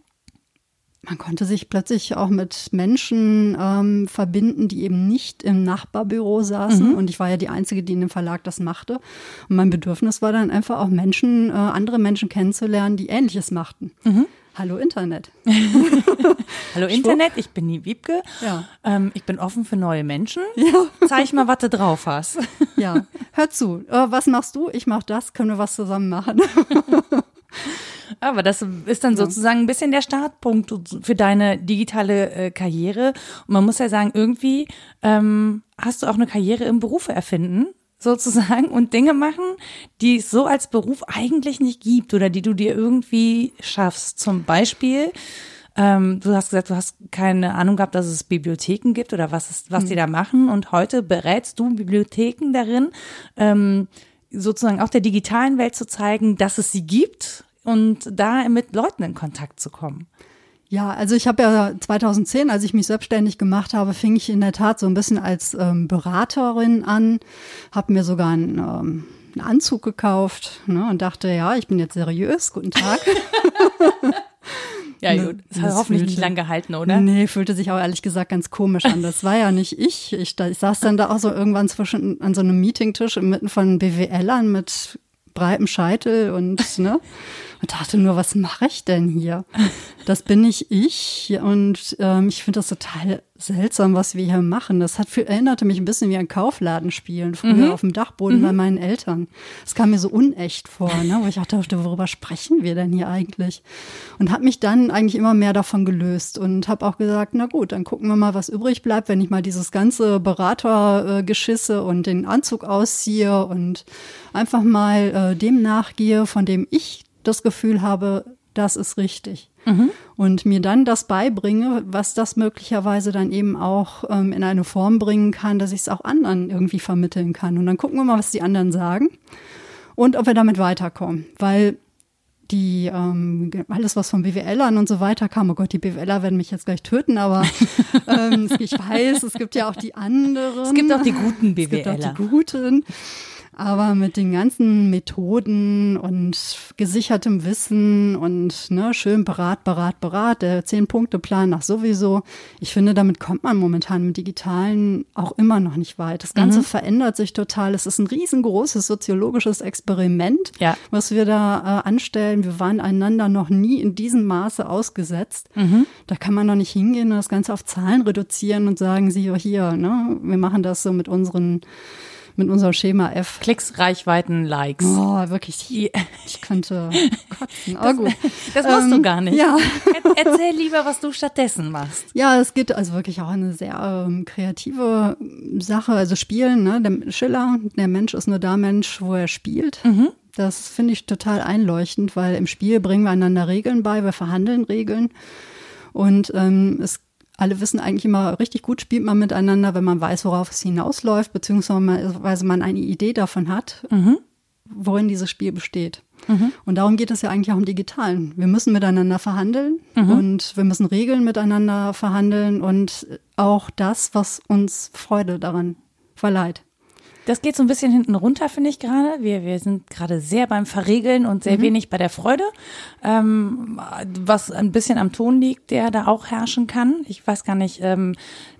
man konnte sich plötzlich auch mit Menschen ähm, verbinden, die eben nicht im Nachbarbüro saßen. Mhm. Und ich war ja die Einzige, die in dem Verlag das machte. Und mein Bedürfnis war dann einfach auch Menschen, äh, andere Menschen kennenzulernen, die Ähnliches machten. Mhm. Hallo Internet. Hallo Internet, ich bin die Wiebke. Ja. Ähm, ich bin offen für neue Menschen. Ja. Zeig mal, was du drauf hast. ja, hör zu. Äh, was machst du? Ich mach das. Können wir was zusammen machen? Aber das ist dann sozusagen ein bisschen der Startpunkt für deine digitale äh, Karriere. Und man muss ja sagen, irgendwie ähm, hast du auch eine Karriere im Beruf erfinden sozusagen und Dinge machen, die es so als Beruf eigentlich nicht gibt oder die du dir irgendwie schaffst. Zum Beispiel, ähm, du hast gesagt, du hast keine Ahnung gehabt, dass es Bibliotheken gibt oder was, ist, was hm. die da machen und heute berätst du Bibliotheken darin, ähm, sozusagen auch der digitalen Welt zu zeigen, dass es sie gibt und da mit Leuten in Kontakt zu kommen. Ja, also ich habe ja 2010, als ich mich selbstständig gemacht habe, fing ich in der Tat so ein bisschen als ähm, Beraterin an, habe mir sogar einen, ähm, einen Anzug gekauft ne, und dachte, ja, ich bin jetzt seriös, guten Tag. Ja, gut. Das, das hat hoffentlich fühlte, nicht lang gehalten, oder? Nee, fühlte sich auch ehrlich gesagt ganz komisch an. Das war ja nicht ich. Ich, da, ich saß dann da auch so irgendwann zwischen an so einem Meetingtisch inmitten von BWLern mit breitem Scheitel und ne und dachte nur, was mache ich denn hier? Das bin nicht ich und ähm, ich finde das total seltsam, was wir hier machen. Das hat für, erinnerte mich ein bisschen wie ein Kaufladenspielen früher mhm. auf dem Dachboden mhm. bei meinen Eltern. Das kam mir so unecht vor, ne? wo ich auch dachte, worüber sprechen wir denn hier eigentlich? Und habe mich dann eigentlich immer mehr davon gelöst und habe auch gesagt, na gut, dann gucken wir mal, was übrig bleibt, wenn ich mal dieses ganze Beratergeschisse und den Anzug ausziehe und einfach mal äh, dem nachgehe, von dem ich das Gefühl habe, das ist richtig. Mhm. Und mir dann das beibringe, was das möglicherweise dann eben auch ähm, in eine Form bringen kann, dass ich es auch anderen irgendwie vermitteln kann. Und dann gucken wir mal, was die anderen sagen und ob wir damit weiterkommen. Weil die ähm, alles, was von BWLern und so weiter kam, oh Gott, die BWLer werden mich jetzt gleich töten, aber ähm, ich weiß, es gibt ja auch die anderen. Es gibt auch die guten BWLer. Es gibt auch die guten. Aber mit den ganzen Methoden und gesichertem Wissen und ne, schön Berat, Berat, Berat, der Zehn-Punkte-Plan nach sowieso. Ich finde, damit kommt man momentan mit Digitalen auch immer noch nicht weit. Das Ganze mhm. verändert sich total. Es ist ein riesengroßes soziologisches Experiment, ja. was wir da äh, anstellen. Wir waren einander noch nie in diesem Maße ausgesetzt. Mhm. Da kann man noch nicht hingehen und das Ganze auf Zahlen reduzieren und sagen, sie hier, ne, wir machen das so mit unseren mit unserem Schema F. Klicks, Reichweiten, Likes. Oh, wirklich. Ich könnte kotzen. Aber gut. Das machst ähm, du gar nicht. Ja. Erzähl lieber, was du stattdessen machst. Ja, es geht also wirklich auch eine sehr ähm, kreative Sache. Also Spielen, ne? Der Schiller, der Mensch ist nur da Mensch, wo er spielt. Mhm. Das finde ich total einleuchtend, weil im Spiel bringen wir einander Regeln bei, wir verhandeln Regeln. Und ähm, es alle wissen eigentlich immer, richtig gut spielt man miteinander, wenn man weiß, worauf es hinausläuft, beziehungsweise man eine Idee davon hat, mhm. worin dieses Spiel besteht. Mhm. Und darum geht es ja eigentlich auch im Digitalen. Wir müssen miteinander verhandeln mhm. und wir müssen Regeln miteinander verhandeln und auch das, was uns Freude daran verleiht. Das geht so ein bisschen hinten runter, finde ich gerade. Wir, wir sind gerade sehr beim Verregeln und sehr mhm. wenig bei der Freude, ähm, was ein bisschen am Ton liegt, der da auch herrschen kann. Ich weiß gar nicht, ähm,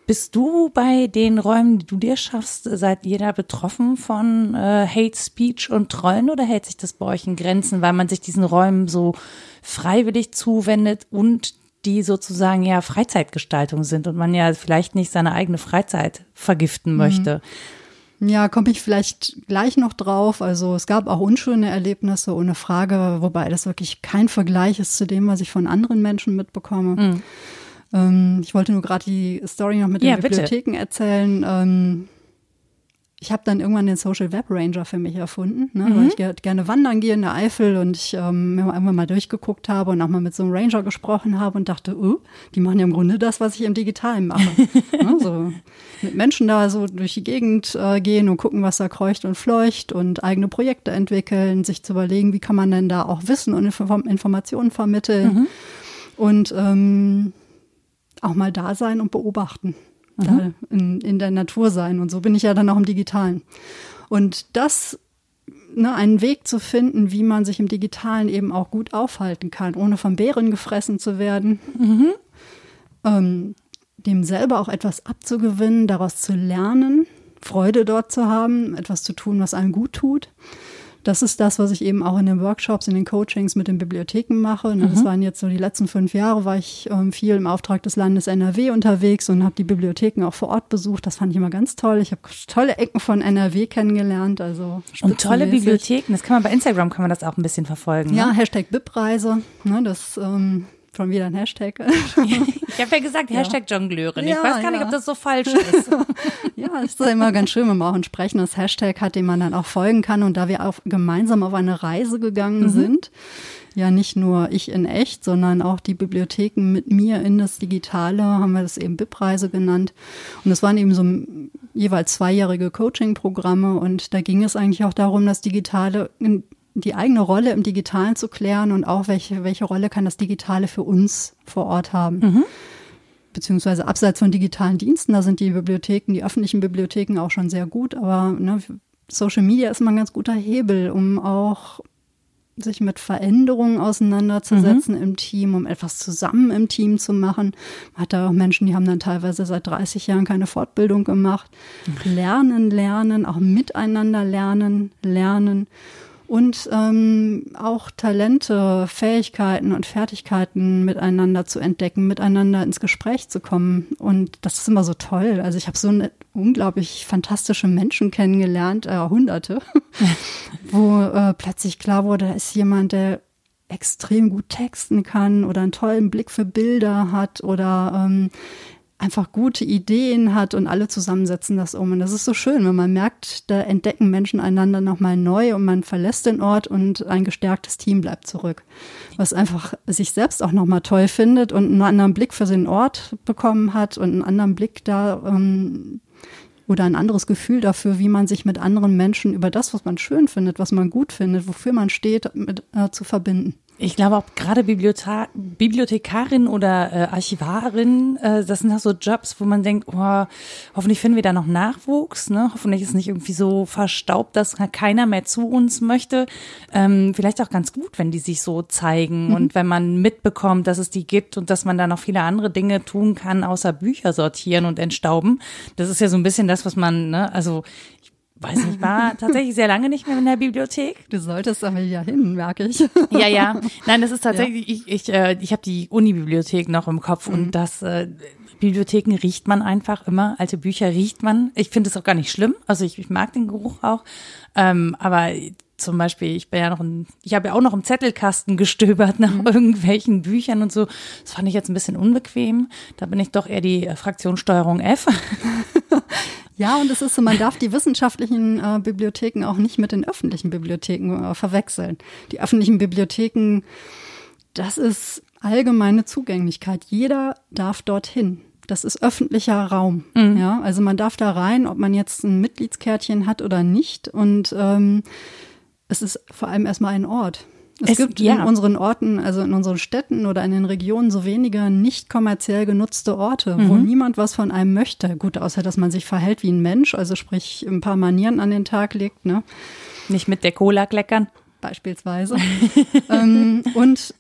bist du bei den Räumen, die du dir schaffst, seid jeder betroffen von äh, Hate Speech und Trollen oder hält sich das bei euch in Grenzen, weil man sich diesen Räumen so freiwillig zuwendet und die sozusagen ja Freizeitgestaltung sind und man ja vielleicht nicht seine eigene Freizeit vergiften möchte. Ja, komme ich vielleicht gleich noch drauf. Also es gab auch unschöne Erlebnisse, ohne Frage, wobei das wirklich kein Vergleich ist zu dem, was ich von anderen Menschen mitbekomme. Mhm. Ähm, ich wollte nur gerade die Story noch mit den ja, Bibliotheken bitte. erzählen. Ähm, ich habe dann irgendwann den Social Web Ranger für mich erfunden, ne, mhm. weil ich gerne wandern gehe in der Eifel und ich ähm, mir irgendwann mal durchgeguckt habe und auch mal mit so einem Ranger gesprochen habe und dachte, oh, die machen ja im Grunde das, was ich im Digitalen mache. ne, so mit Menschen da so durch die Gegend äh, gehen und gucken, was da kreucht und fleucht und eigene Projekte entwickeln, sich zu überlegen, wie kann man denn da auch Wissen und Inform Informationen vermitteln. Mhm. Und ähm, auch mal da sein und beobachten mhm. in, in der Natur sein. Und so bin ich ja dann auch im Digitalen. Und das ne, einen Weg zu finden, wie man sich im Digitalen eben auch gut aufhalten kann, ohne von Bären gefressen zu werden. Mhm. Ähm, dem selber auch etwas abzugewinnen, daraus zu lernen, Freude dort zu haben, etwas zu tun, was einem gut tut das ist das, was ich eben auch in den Workshops, in den Coachings mit den Bibliotheken mache. Mhm. Das waren jetzt so die letzten fünf Jahre, war ich ähm, viel im Auftrag des Landes NRW unterwegs und habe die Bibliotheken auch vor Ort besucht. Das fand ich immer ganz toll. Ich habe tolle Ecken von NRW kennengelernt. Also und tolle Bibliotheken. Das kann man bei Instagram kann man das auch ein bisschen verfolgen. Ja, ne? Hashtag BIP-Reise. Ne, das ähm, Schon wieder ein Hashtag. ich habe ja gesagt, Hashtag Jongleurin. Ich ja, weiß gar ja. nicht, ob das so falsch ist. ja, ist immer ganz schön, wenn man auch ein sprechendes Hashtag hat, dem man dann auch folgen kann. Und da wir auch gemeinsam auf eine Reise gegangen mhm. sind, ja nicht nur ich in echt, sondern auch die Bibliotheken mit mir in das Digitale, haben wir das eben BIP-Reise genannt. Und es waren eben so jeweils zweijährige Coaching-Programme und da ging es eigentlich auch darum, das Digitale in die eigene Rolle im Digitalen zu klären und auch welche, welche Rolle kann das Digitale für uns vor Ort haben. Mhm. Beziehungsweise abseits von digitalen Diensten, da sind die Bibliotheken, die öffentlichen Bibliotheken auch schon sehr gut, aber ne, Social Media ist mal ein ganz guter Hebel, um auch sich mit Veränderungen auseinanderzusetzen mhm. im Team, um etwas zusammen im Team zu machen. Man hat da auch Menschen, die haben dann teilweise seit 30 Jahren keine Fortbildung gemacht. Mhm. Lernen, lernen, auch miteinander lernen, lernen und ähm, auch Talente, Fähigkeiten und Fertigkeiten miteinander zu entdecken, miteinander ins Gespräch zu kommen. Und das ist immer so toll. Also ich habe so eine unglaublich fantastische Menschen kennengelernt, äh, Hunderte, wo äh, plötzlich klar wurde, da ist jemand, der extrem gut texten kann oder einen tollen Blick für Bilder hat oder ähm, einfach gute Ideen hat und alle zusammensetzen das um. Und das ist so schön, wenn man merkt, da entdecken Menschen einander nochmal neu und man verlässt den Ort und ein gestärktes Team bleibt zurück. Was einfach sich selbst auch nochmal toll findet und einen anderen Blick für den Ort bekommen hat und einen anderen Blick da ähm, oder ein anderes Gefühl dafür, wie man sich mit anderen Menschen über das, was man schön findet, was man gut findet, wofür man steht, mit, äh, zu verbinden. Ich glaube auch gerade Bibliothe Bibliothekarin oder äh, Archivarin, äh, das sind auch so Jobs, wo man denkt, oh, hoffentlich finden wir da noch Nachwuchs, ne? Hoffentlich ist nicht irgendwie so verstaubt, dass keiner mehr zu uns möchte. Ähm, vielleicht auch ganz gut, wenn die sich so zeigen mhm. und wenn man mitbekommt, dass es die gibt und dass man da noch viele andere Dinge tun kann, außer Bücher sortieren und entstauben. Das ist ja so ein bisschen das, was man, ne, also weiß nicht, war tatsächlich sehr lange nicht mehr in der Bibliothek. Du solltest aber ja hin, merke ich. Ja, ja. Nein, das ist tatsächlich, ja. ich, ich, äh, ich habe die Uni-Bibliothek noch im Kopf mhm. und das äh, Bibliotheken riecht man einfach immer, alte Bücher riecht man. Ich finde es auch gar nicht schlimm. Also ich, ich mag den Geruch auch. Ähm, aber zum Beispiel, ich bin ja noch ein, ich habe ja auch noch im Zettelkasten gestöbert nach mhm. irgendwelchen Büchern und so. Das fand ich jetzt ein bisschen unbequem. Da bin ich doch eher die äh, Fraktionssteuerung F. Ja, und es ist so, man darf die wissenschaftlichen äh, Bibliotheken auch nicht mit den öffentlichen Bibliotheken äh, verwechseln. Die öffentlichen Bibliotheken, das ist allgemeine Zugänglichkeit. Jeder darf dorthin. Das ist öffentlicher Raum. Mhm. Ja, also man darf da rein, ob man jetzt ein Mitgliedskärtchen hat oder nicht. Und ähm, es ist vor allem erstmal ein Ort. Es, es gibt ja. in unseren Orten, also in unseren Städten oder in den Regionen so wenige nicht kommerziell genutzte Orte, mhm. wo niemand was von einem möchte. Gut, außer dass man sich verhält wie ein Mensch, also sprich ein paar Manieren an den Tag legt, ne? Nicht mit der Cola kleckern. Beispielsweise. ähm, und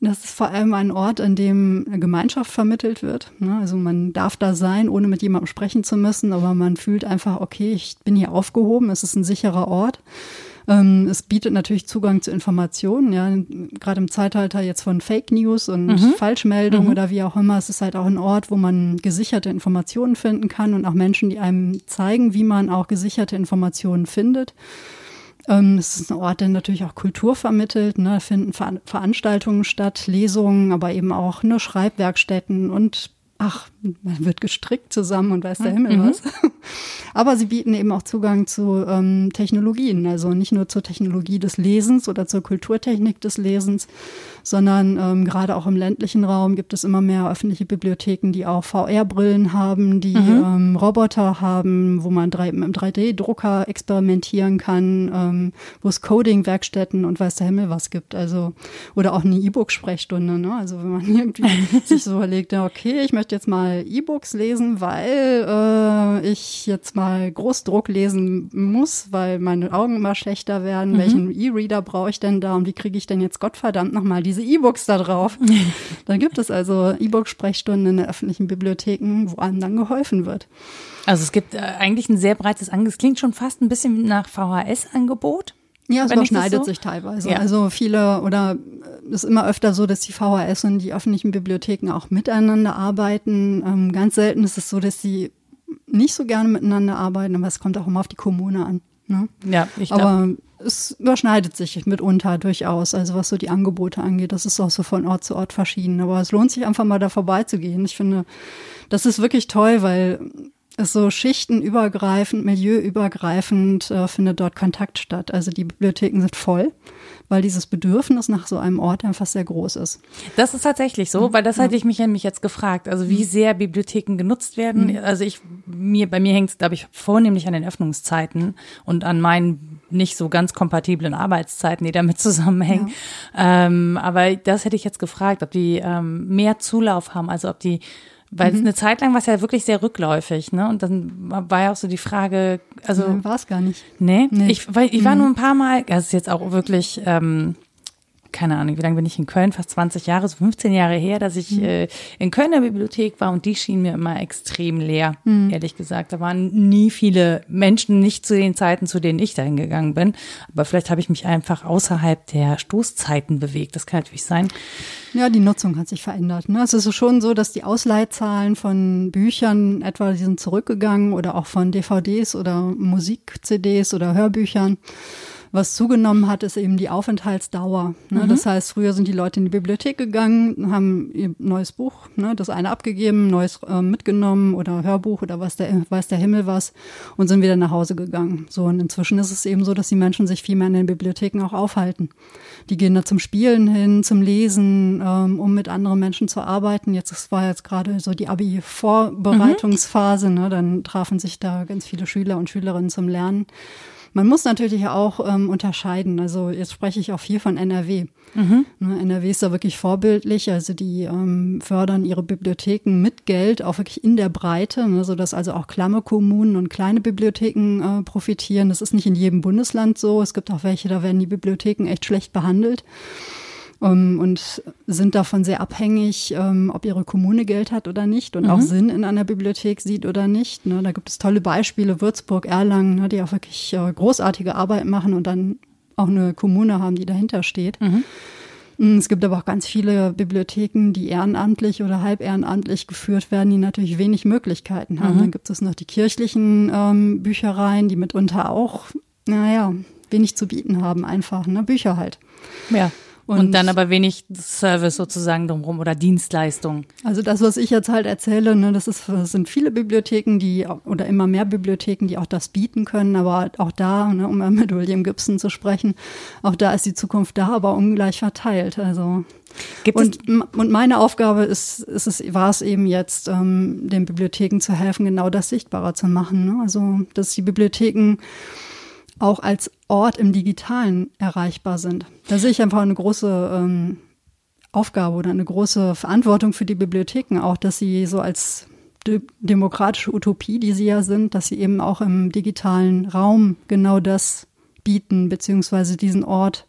das ist vor allem ein Ort, an dem Gemeinschaft vermittelt wird. Ne? Also man darf da sein, ohne mit jemandem sprechen zu müssen, aber man fühlt einfach, okay, ich bin hier aufgehoben, es ist ein sicherer Ort. Ähm, es bietet natürlich Zugang zu Informationen, ja, gerade im Zeitalter jetzt von Fake News und mhm. Falschmeldungen mhm. oder wie auch immer. Es ist halt auch ein Ort, wo man gesicherte Informationen finden kann und auch Menschen, die einem zeigen, wie man auch gesicherte Informationen findet. Ähm, es ist ein Ort, der natürlich auch Kultur vermittelt. Ne? Da finden Ver Veranstaltungen statt, Lesungen, aber eben auch ne, Schreibwerkstätten und ach, man wird gestrickt zusammen und weiß der Himmel mhm. was. Aber sie bieten eben auch Zugang zu ähm, Technologien, also nicht nur zur Technologie des Lesens oder zur Kulturtechnik des Lesens, sondern ähm, gerade auch im ländlichen Raum gibt es immer mehr öffentliche Bibliotheken, die auch VR-Brillen haben, die mhm. ähm, Roboter haben, wo man drei, mit einem 3D-Drucker experimentieren kann, ähm, wo es Coding-Werkstätten und weiß der Himmel was gibt. Also, oder auch eine E-Book-Sprechstunde, ne? Also wenn man irgendwie sich so überlegt, ja, okay, ich möchte jetzt mal E-Books lesen, weil äh, ich jetzt mal Großdruck lesen muss, weil meine Augen immer schlechter werden. Mhm. Welchen E-Reader brauche ich denn da und wie kriege ich denn jetzt Gottverdammt nochmal diese E-Books da drauf? dann gibt es also E-Book-Sprechstunden in den öffentlichen Bibliotheken, wo einem dann geholfen wird. Also es gibt äh, eigentlich ein sehr breites Angebot. Es klingt schon fast ein bisschen nach VHS-Angebot. Ja, es überschneidet so? sich teilweise. Ja. Also viele oder es ist immer öfter so, dass die VHS und die öffentlichen Bibliotheken auch miteinander arbeiten. Ähm, ganz selten ist es so, dass sie nicht so gerne miteinander arbeiten, aber es kommt auch immer auf die Kommune an. Ne? Ja, ich glaube. Es überschneidet sich mitunter durchaus, also was so die Angebote angeht. Das ist auch so von Ort zu Ort verschieden. Aber es lohnt sich einfach mal da vorbeizugehen. Ich finde, das ist wirklich toll, weil ist so schichtenübergreifend, milieuübergreifend äh, findet dort Kontakt statt. Also die Bibliotheken sind voll, weil dieses Bedürfnis nach so einem Ort einfach sehr groß ist. Das ist tatsächlich so, weil das ja. hatte ich mich nämlich jetzt gefragt. Also wie mhm. sehr Bibliotheken genutzt werden. Mhm. Also ich mir bei mir hängt es, glaube ich, vornehmlich an den Öffnungszeiten und an meinen nicht so ganz kompatiblen Arbeitszeiten, die damit zusammenhängen. Ja. Ähm, aber das hätte ich jetzt gefragt, ob die ähm, mehr Zulauf haben, also ob die weil mhm. eine Zeit lang war es ja wirklich sehr rückläufig, ne? Und dann war ja auch so die Frage, also. Ja, war es gar nicht. Nee? nee. Ich, weil, ich war mhm. nur ein paar Mal, das ist jetzt auch wirklich, ähm, keine Ahnung, wie lange bin ich in Köln? Fast 20 Jahre, so 15 Jahre her, dass ich mhm. äh, in Kölner Bibliothek war und die schien mir immer extrem leer, mhm. ehrlich gesagt. Da waren nie viele Menschen, nicht zu den Zeiten, zu denen ich dahin gegangen bin. Aber vielleicht habe ich mich einfach außerhalb der Stoßzeiten bewegt. Das kann natürlich sein. Ja, die Nutzung hat sich verändert. Ne? Es ist schon so, dass die Ausleihzahlen von Büchern etwa, die sind zurückgegangen oder auch von DVDs oder Musik-CDs oder Hörbüchern. Was zugenommen hat, ist eben die Aufenthaltsdauer. Ne? Mhm. Das heißt, früher sind die Leute in die Bibliothek gegangen, haben ihr neues Buch, ne, das eine abgegeben, neues äh, mitgenommen oder Hörbuch oder was der, weiß der Himmel was und sind wieder nach Hause gegangen. So und inzwischen ist es eben so, dass die Menschen sich viel mehr in den Bibliotheken auch aufhalten. Die gehen da zum Spielen hin, zum Lesen, ähm, um mit anderen Menschen zu arbeiten. Jetzt das war jetzt gerade so die Abi-Vorbereitungsphase. Mhm. Ne? Dann trafen sich da ganz viele Schüler und Schülerinnen zum Lernen. Man muss natürlich auch ähm, unterscheiden. Also jetzt spreche ich auch viel von NRW. Mhm. Ne, NRW ist da wirklich vorbildlich. Also die ähm, fördern ihre Bibliotheken mit Geld auch wirklich in der Breite, ne, sodass also auch klamme Kommunen und kleine Bibliotheken äh, profitieren. Das ist nicht in jedem Bundesland so. Es gibt auch welche, da werden die Bibliotheken echt schlecht behandelt und sind davon sehr abhängig, ähm, ob ihre Kommune Geld hat oder nicht und mhm. auch Sinn in einer Bibliothek sieht oder nicht. Ne? Da gibt es tolle Beispiele, Würzburg, Erlangen, ne, die auch wirklich äh, großartige Arbeit machen und dann auch eine Kommune haben, die dahinter steht. Mhm. Mm, es gibt aber auch ganz viele Bibliotheken, die ehrenamtlich oder halb ehrenamtlich geführt werden, die natürlich wenig Möglichkeiten haben. Mhm. Dann gibt es noch die kirchlichen ähm, Büchereien, die mitunter auch, naja, wenig zu bieten haben, einfach, ne? Bücher halt. Ja. Und, und, dann aber wenig Service sozusagen drumherum oder Dienstleistung. Also das, was ich jetzt halt erzähle, ne, das, ist, das sind viele Bibliotheken, die oder immer mehr Bibliotheken, die auch das bieten können. Aber auch da, ne, um mit William Gibson zu sprechen, auch da ist die Zukunft da, aber ungleich verteilt. Also Gibt und, und meine Aufgabe ist, ist es, war es eben jetzt, ähm, den Bibliotheken zu helfen, genau das sichtbarer zu machen. Ne? Also dass die Bibliotheken auch als Ort im Digitalen erreichbar sind. Da sehe ich einfach eine große ähm, Aufgabe oder eine große Verantwortung für die Bibliotheken auch, dass sie so als de demokratische Utopie, die sie ja sind, dass sie eben auch im digitalen Raum genau das bieten, beziehungsweise diesen Ort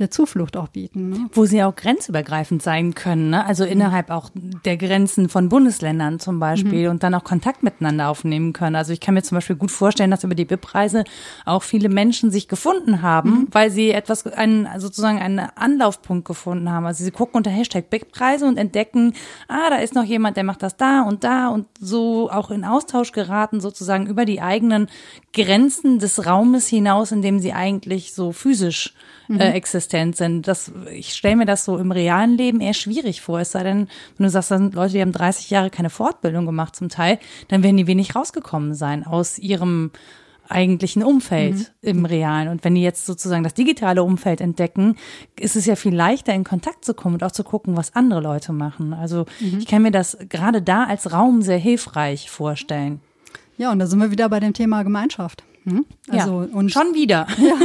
der Zuflucht auch bieten. Ne? Wo sie auch grenzübergreifend sein können, ne? also mhm. innerhalb auch der Grenzen von Bundesländern zum Beispiel mhm. und dann auch Kontakt miteinander aufnehmen können. Also ich kann mir zum Beispiel gut vorstellen, dass über die BIP-Reise auch viele Menschen sich gefunden haben, mhm. weil sie etwas, einen, sozusagen einen Anlaufpunkt gefunden haben. Also sie gucken unter Hashtag BIP-Reise und entdecken, ah, da ist noch jemand, der macht das da und da und so auch in Austausch geraten, sozusagen über die eigenen Grenzen des Raumes hinaus, in dem sie eigentlich so physisch äh, mhm. existent sind. Das, ich stelle mir das so im realen Leben eher schwierig vor. Es sei denn, wenn du sagst, da sind Leute, die haben 30 Jahre keine Fortbildung gemacht zum Teil, dann werden die wenig rausgekommen sein aus ihrem eigentlichen Umfeld mhm. im Realen. Und wenn die jetzt sozusagen das digitale Umfeld entdecken, ist es ja viel leichter, in Kontakt zu kommen und auch zu gucken, was andere Leute machen. Also mhm. ich kann mir das gerade da als Raum sehr hilfreich vorstellen. Ja, und da sind wir wieder bei dem Thema Gemeinschaft. Hm? Also, ja, und schon wieder. Ja,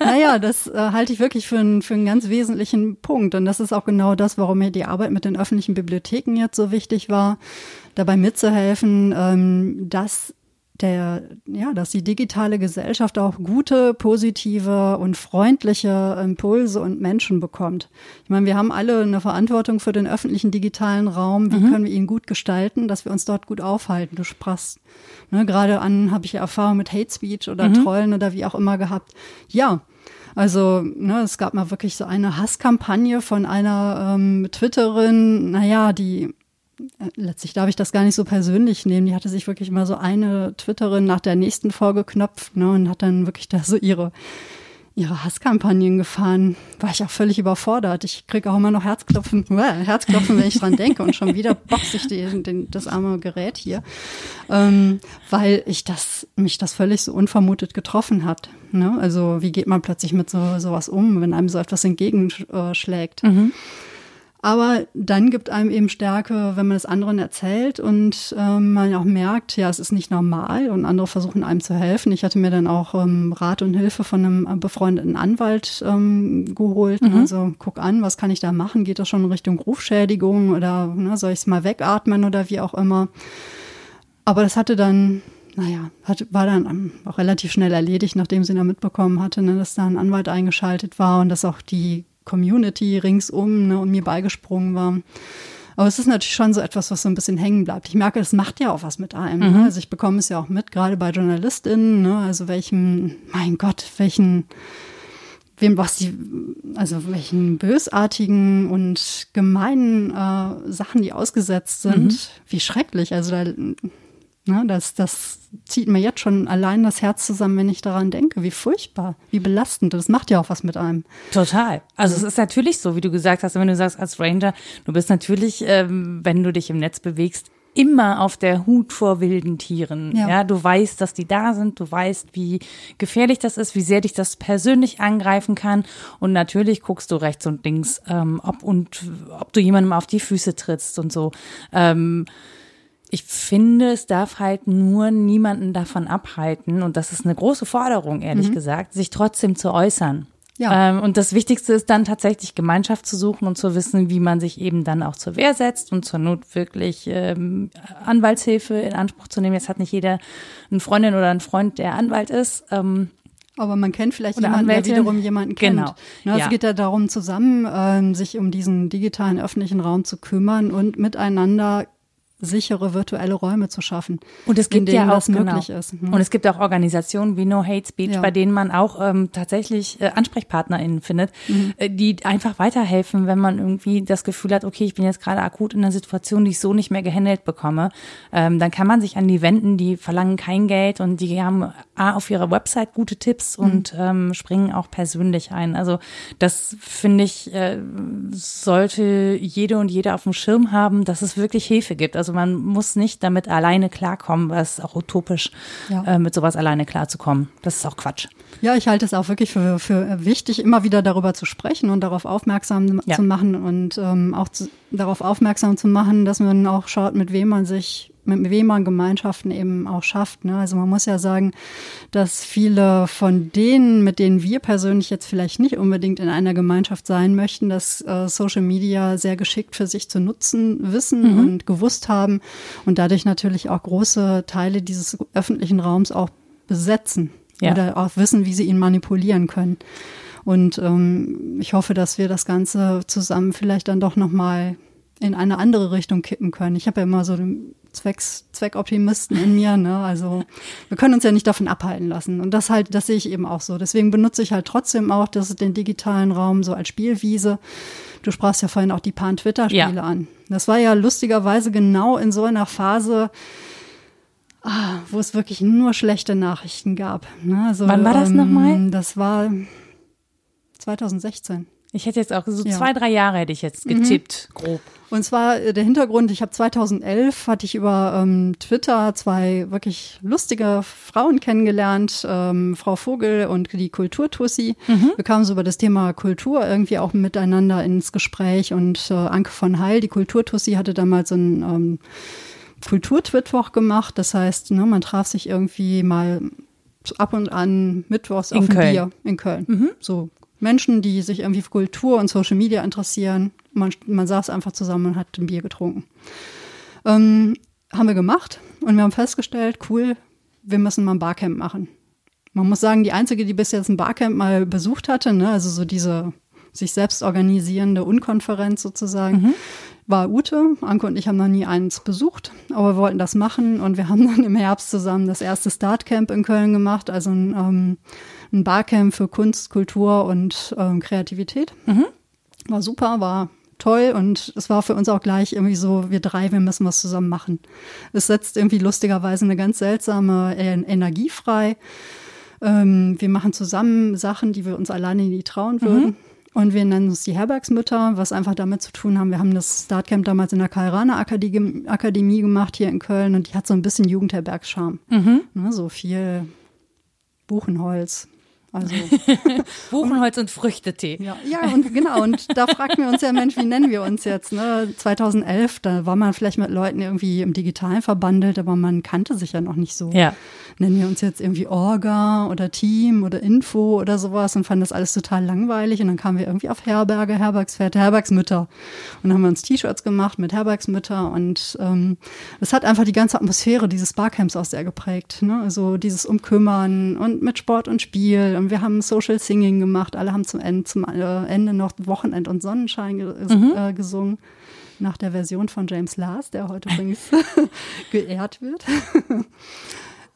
naja, das äh, halte ich wirklich für, ein, für einen ganz wesentlichen Punkt. Und das ist auch genau das, warum mir die Arbeit mit den öffentlichen Bibliotheken jetzt so wichtig war, dabei mitzuhelfen, ähm, dass der, ja, dass die digitale Gesellschaft auch gute, positive und freundliche Impulse und Menschen bekommt. Ich meine, wir haben alle eine Verantwortung für den öffentlichen digitalen Raum. Wie mhm. können wir ihn gut gestalten, dass wir uns dort gut aufhalten? Du sprachst ne, gerade an, habe ich Erfahrung mit Hate Speech oder mhm. Trollen oder wie auch immer gehabt. Ja, also ne, es gab mal wirklich so eine Hasskampagne von einer ähm, Twitterin, naja, die letztlich darf ich das gar nicht so persönlich nehmen. Die hatte sich wirklich mal so eine Twitterin nach der nächsten vorgeknöpft ne, und hat dann wirklich da so ihre, ihre Hasskampagnen gefahren. War ich auch völlig überfordert. Ich kriege auch immer noch Herzklopfen, Herzklopfen, wenn ich dran denke und schon wieder boxe ich die, den, das arme Gerät hier, ähm, weil ich das, mich das völlig so unvermutet getroffen hat. Ne? Also wie geht man plötzlich mit so sowas um, wenn einem so etwas entgegenschlägt? Mhm. Aber dann gibt einem eben Stärke, wenn man es anderen erzählt und ähm, man auch merkt, ja, es ist nicht normal und andere versuchen einem zu helfen. Ich hatte mir dann auch ähm, Rat und Hilfe von einem befreundeten Anwalt ähm, geholt. Mhm. Also guck an, was kann ich da machen? Geht das schon in Richtung Rufschädigung oder ne, soll ich es mal wegatmen oder wie auch immer? Aber das hatte dann naja, hat, war dann auch relativ schnell erledigt, nachdem sie da mitbekommen hatte, ne, dass da ein Anwalt eingeschaltet war und dass auch die Community ringsum ne, und mir beigesprungen war. Aber es ist natürlich schon so etwas, was so ein bisschen hängen bleibt. Ich merke, es macht ja auch was mit einem. Ne? Mhm. Also ich bekomme es ja auch mit, gerade bei JournalistInnen, ne? also welchen, mein Gott, welchen, wem was die, also welchen bösartigen und gemeinen äh, Sachen die ausgesetzt sind. Mhm. Wie schrecklich. Also da Ne, das, das zieht mir jetzt schon allein das Herz zusammen, wenn ich daran denke. Wie furchtbar, wie belastend. Das macht ja auch was mit einem. Total. Also es ist natürlich so, wie du gesagt hast, wenn du sagst als Ranger, du bist natürlich, ähm, wenn du dich im Netz bewegst, immer auf der Hut vor wilden Tieren. Ja. ja. du weißt, dass die da sind, du weißt, wie gefährlich das ist, wie sehr dich das persönlich angreifen kann. Und natürlich guckst du rechts und links, ähm, ob und ob du jemandem auf die Füße trittst und so. Ähm, ich finde, es darf halt nur niemanden davon abhalten, und das ist eine große Forderung, ehrlich mhm. gesagt, sich trotzdem zu äußern. Ja. Ähm, und das Wichtigste ist dann tatsächlich Gemeinschaft zu suchen und zu wissen, wie man sich eben dann auch zur Wehr setzt und zur Not wirklich ähm, Anwaltshilfe in Anspruch zu nehmen. Jetzt hat nicht jeder eine Freundin oder einen Freund, der Anwalt ist. Ähm, aber man kennt vielleicht Oder jemanden, Anwältin. der wiederum jemanden kennt. Genau. Ne, also ja. Es geht ja darum, zusammen ähm, sich um diesen digitalen öffentlichen Raum zu kümmern und miteinander sichere virtuelle Räume zu schaffen. Und es gibt ja auch genau. möglich ist. Mhm. Und es gibt auch Organisationen wie No Hate Speech, ja. bei denen man auch ähm, tatsächlich äh, AnsprechpartnerInnen findet, mhm. äh, die einfach weiterhelfen, wenn man irgendwie das Gefühl hat, okay, ich bin jetzt gerade akut in einer Situation, die ich so nicht mehr gehandelt bekomme. Ähm, dann kann man sich an die wenden, die verlangen kein Geld und die haben A, auf ihrer Website gute Tipps mhm. und ähm, springen auch persönlich ein. Also das finde ich, äh, sollte jede und jeder auf dem Schirm haben, dass es wirklich Hilfe gibt. Also man muss nicht damit alleine klarkommen, weil es ist auch utopisch, ja. äh, mit sowas alleine klarzukommen. Das ist auch Quatsch. Ja, ich halte es auch wirklich für, für wichtig, immer wieder darüber zu sprechen und darauf aufmerksam ja. zu machen und ähm, auch zu, darauf aufmerksam zu machen, dass man auch schaut, mit wem man sich mit wem man Gemeinschaften eben auch schafft. Ne? Also man muss ja sagen, dass viele von denen, mit denen wir persönlich jetzt vielleicht nicht unbedingt in einer Gemeinschaft sein möchten, dass äh, Social Media sehr geschickt für sich zu nutzen wissen mhm. und gewusst haben und dadurch natürlich auch große Teile dieses öffentlichen Raums auch besetzen ja. oder auch wissen, wie sie ihn manipulieren können. Und ähm, ich hoffe, dass wir das Ganze zusammen vielleicht dann doch nochmal in eine andere Richtung kippen können. Ich habe ja immer so den Zwecks, Zweckoptimisten in mir, ne? Also wir können uns ja nicht davon abhalten lassen. Und das halt, das sehe ich eben auch so. Deswegen benutze ich halt trotzdem auch das, den digitalen Raum so als Spielwiese. Du sprachst ja vorhin auch die Pan-Twitter-Spiele ja. an. Das war ja lustigerweise genau in so einer Phase, ah, wo es wirklich nur schlechte Nachrichten gab. Ne? Also, Wann war das ähm, nochmal? Das war 2016. Ich hätte jetzt auch so ja. zwei, drei Jahre hätte ich jetzt getippt, mhm. grob. Und zwar äh, der Hintergrund, ich habe 2011, hatte ich über ähm, Twitter zwei wirklich lustige Frauen kennengelernt, ähm, Frau Vogel und die Kulturtussi. Mhm. Wir kamen so über das Thema Kultur irgendwie auch miteinander ins Gespräch und äh, Anke von Heil, die Kulturtussi, hatte damals so ein ähm, Kulturtwitwoch gemacht. Das heißt, ne, man traf sich irgendwie mal ab und an mittwochs in auf ein Bier in Köln. Mhm. So Menschen, die sich irgendwie für Kultur und Social Media interessieren. Man, man saß einfach zusammen und hat ein Bier getrunken. Ähm, haben wir gemacht und wir haben festgestellt, cool, wir müssen mal ein Barcamp machen. Man muss sagen, die einzige, die bis jetzt ein Barcamp mal besucht hatte, ne, also so diese sich selbst organisierende Unkonferenz sozusagen, mhm. war Ute. Anke und ich haben noch nie eins besucht, aber wir wollten das machen und wir haben dann im Herbst zusammen das erste Startcamp in Köln gemacht, also ein ähm, ein Barcamp für Kunst, Kultur und ähm, Kreativität. Mhm. War super, war toll und es war für uns auch gleich irgendwie so, wir drei, wir müssen was zusammen machen. Es setzt irgendwie lustigerweise eine ganz seltsame Energie frei. Ähm, wir machen zusammen Sachen, die wir uns alleine nie trauen würden. Mhm. Und wir nennen uns die Herbergsmütter, was einfach damit zu tun haben. Wir haben das Startcamp damals in der Kairana Akademie, Akademie gemacht hier in Köln und die hat so ein bisschen Jugendherbergscharme. Mhm. Ne, so viel Buchenholz, also Buchenholz und Früchtetee. Ja, ja, und genau. Und da fragten wir uns ja, Mensch, wie nennen wir uns jetzt? Ne? 2011, da war man vielleicht mit Leuten irgendwie im Digitalen verbandelt, aber man kannte sich ja noch nicht so. Ja nennen wir uns jetzt irgendwie Orga oder Team oder Info oder sowas und fanden das alles total langweilig. Und dann kamen wir irgendwie auf Herberge, Herbergsväter, Herbergsmütter. Und dann haben wir uns T-Shirts gemacht mit Herbergsmütter und ähm, es hat einfach die ganze Atmosphäre dieses Barcamps auch sehr geprägt. Ne? Also dieses Umkümmern und mit Sport und Spiel. Und wir haben Social Singing gemacht. Alle haben zum Ende, zum äh, Ende noch Wochenend und Sonnenschein ge mhm. äh, gesungen nach der Version von James Last, der heute übrigens geehrt wird.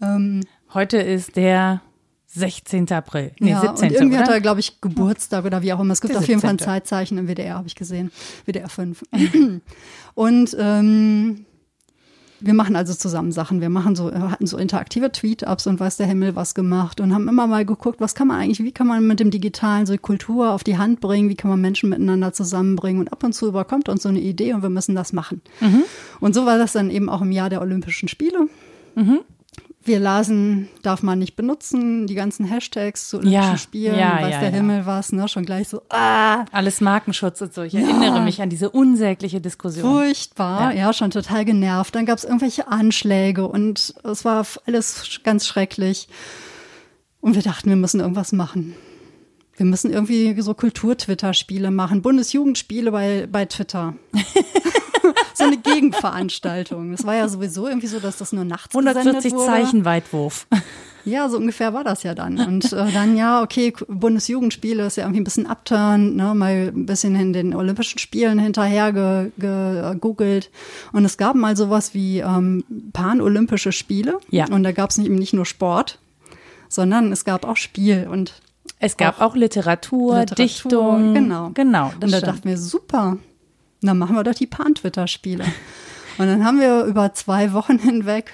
Ähm, Heute ist der 16. April. Nee, ja, 17. Und irgendwie oder? hat er, glaube ich, Geburtstag oder wie auch immer. Es gibt auf jeden 17. Fall ein Zeitzeichen im WDR, habe ich gesehen. WDR 5. und ähm, wir machen also zusammen Sachen. Wir machen so, hatten so interaktive Tweet-Ups und weiß der Himmel was gemacht und haben immer mal geguckt, was kann man eigentlich, wie kann man mit dem Digitalen so Kultur auf die Hand bringen, wie kann man Menschen miteinander zusammenbringen und ab und zu überkommt uns so eine Idee und wir müssen das machen. Mhm. Und so war das dann eben auch im Jahr der Olympischen Spiele. Mhm wir lasen, darf man nicht benutzen, die ganzen Hashtags zu Olympischen ja, Spielen, ja, weiß ja, der Himmel was, ne, schon gleich so, ah. Alles Markenschutz und so. Ich erinnere mich an diese unsägliche Diskussion. Furchtbar, ja, schon total genervt. Dann gab es irgendwelche Anschläge und es war alles ganz schrecklich. Und wir dachten, wir müssen irgendwas machen. Wir müssen irgendwie so Kultur-Twitter-Spiele machen, Bundesjugendspiele bei, bei Twitter. so eine Gegenveranstaltung. Es war ja sowieso irgendwie so, dass das nur nachts 140 wurde. Zeichen Weitwurf. Ja, so ungefähr war das ja dann. Und äh, dann, ja, okay, Bundesjugendspiele ist ja irgendwie ein bisschen upturn, ne, mal ein bisschen in den Olympischen Spielen hinterher gegoogelt. Ge, und es gab mal sowas wie ähm, Pan-Olympische Spiele. Ja. Und da gab es nicht, nicht nur Sport, sondern es gab auch Spiel und es gab auch, auch Literatur, Literatur, Dichtung. Genau. Genau. Und da stimmt. dachten wir, super, dann machen wir doch die Pan-Twitter-Spiele. Und dann haben wir über zwei Wochen hinweg,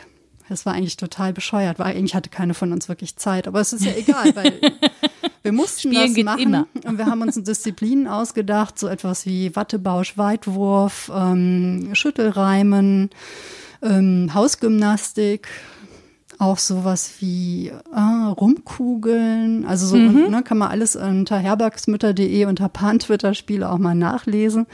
das war eigentlich total bescheuert, weil eigentlich hatte keine von uns wirklich Zeit, aber es ist ja egal, weil wir mussten Spielen das machen immer. und wir haben uns Disziplinen ausgedacht, so etwas wie Wattebausch, Weitwurf, ähm, Schüttelreimen, ähm, Hausgymnastik, auch sowas wie äh, Rumkugeln. Also so mhm. ne, kann man alles unter herbergsmütter.de unter Pan-Twitter-Spiele auch mal nachlesen.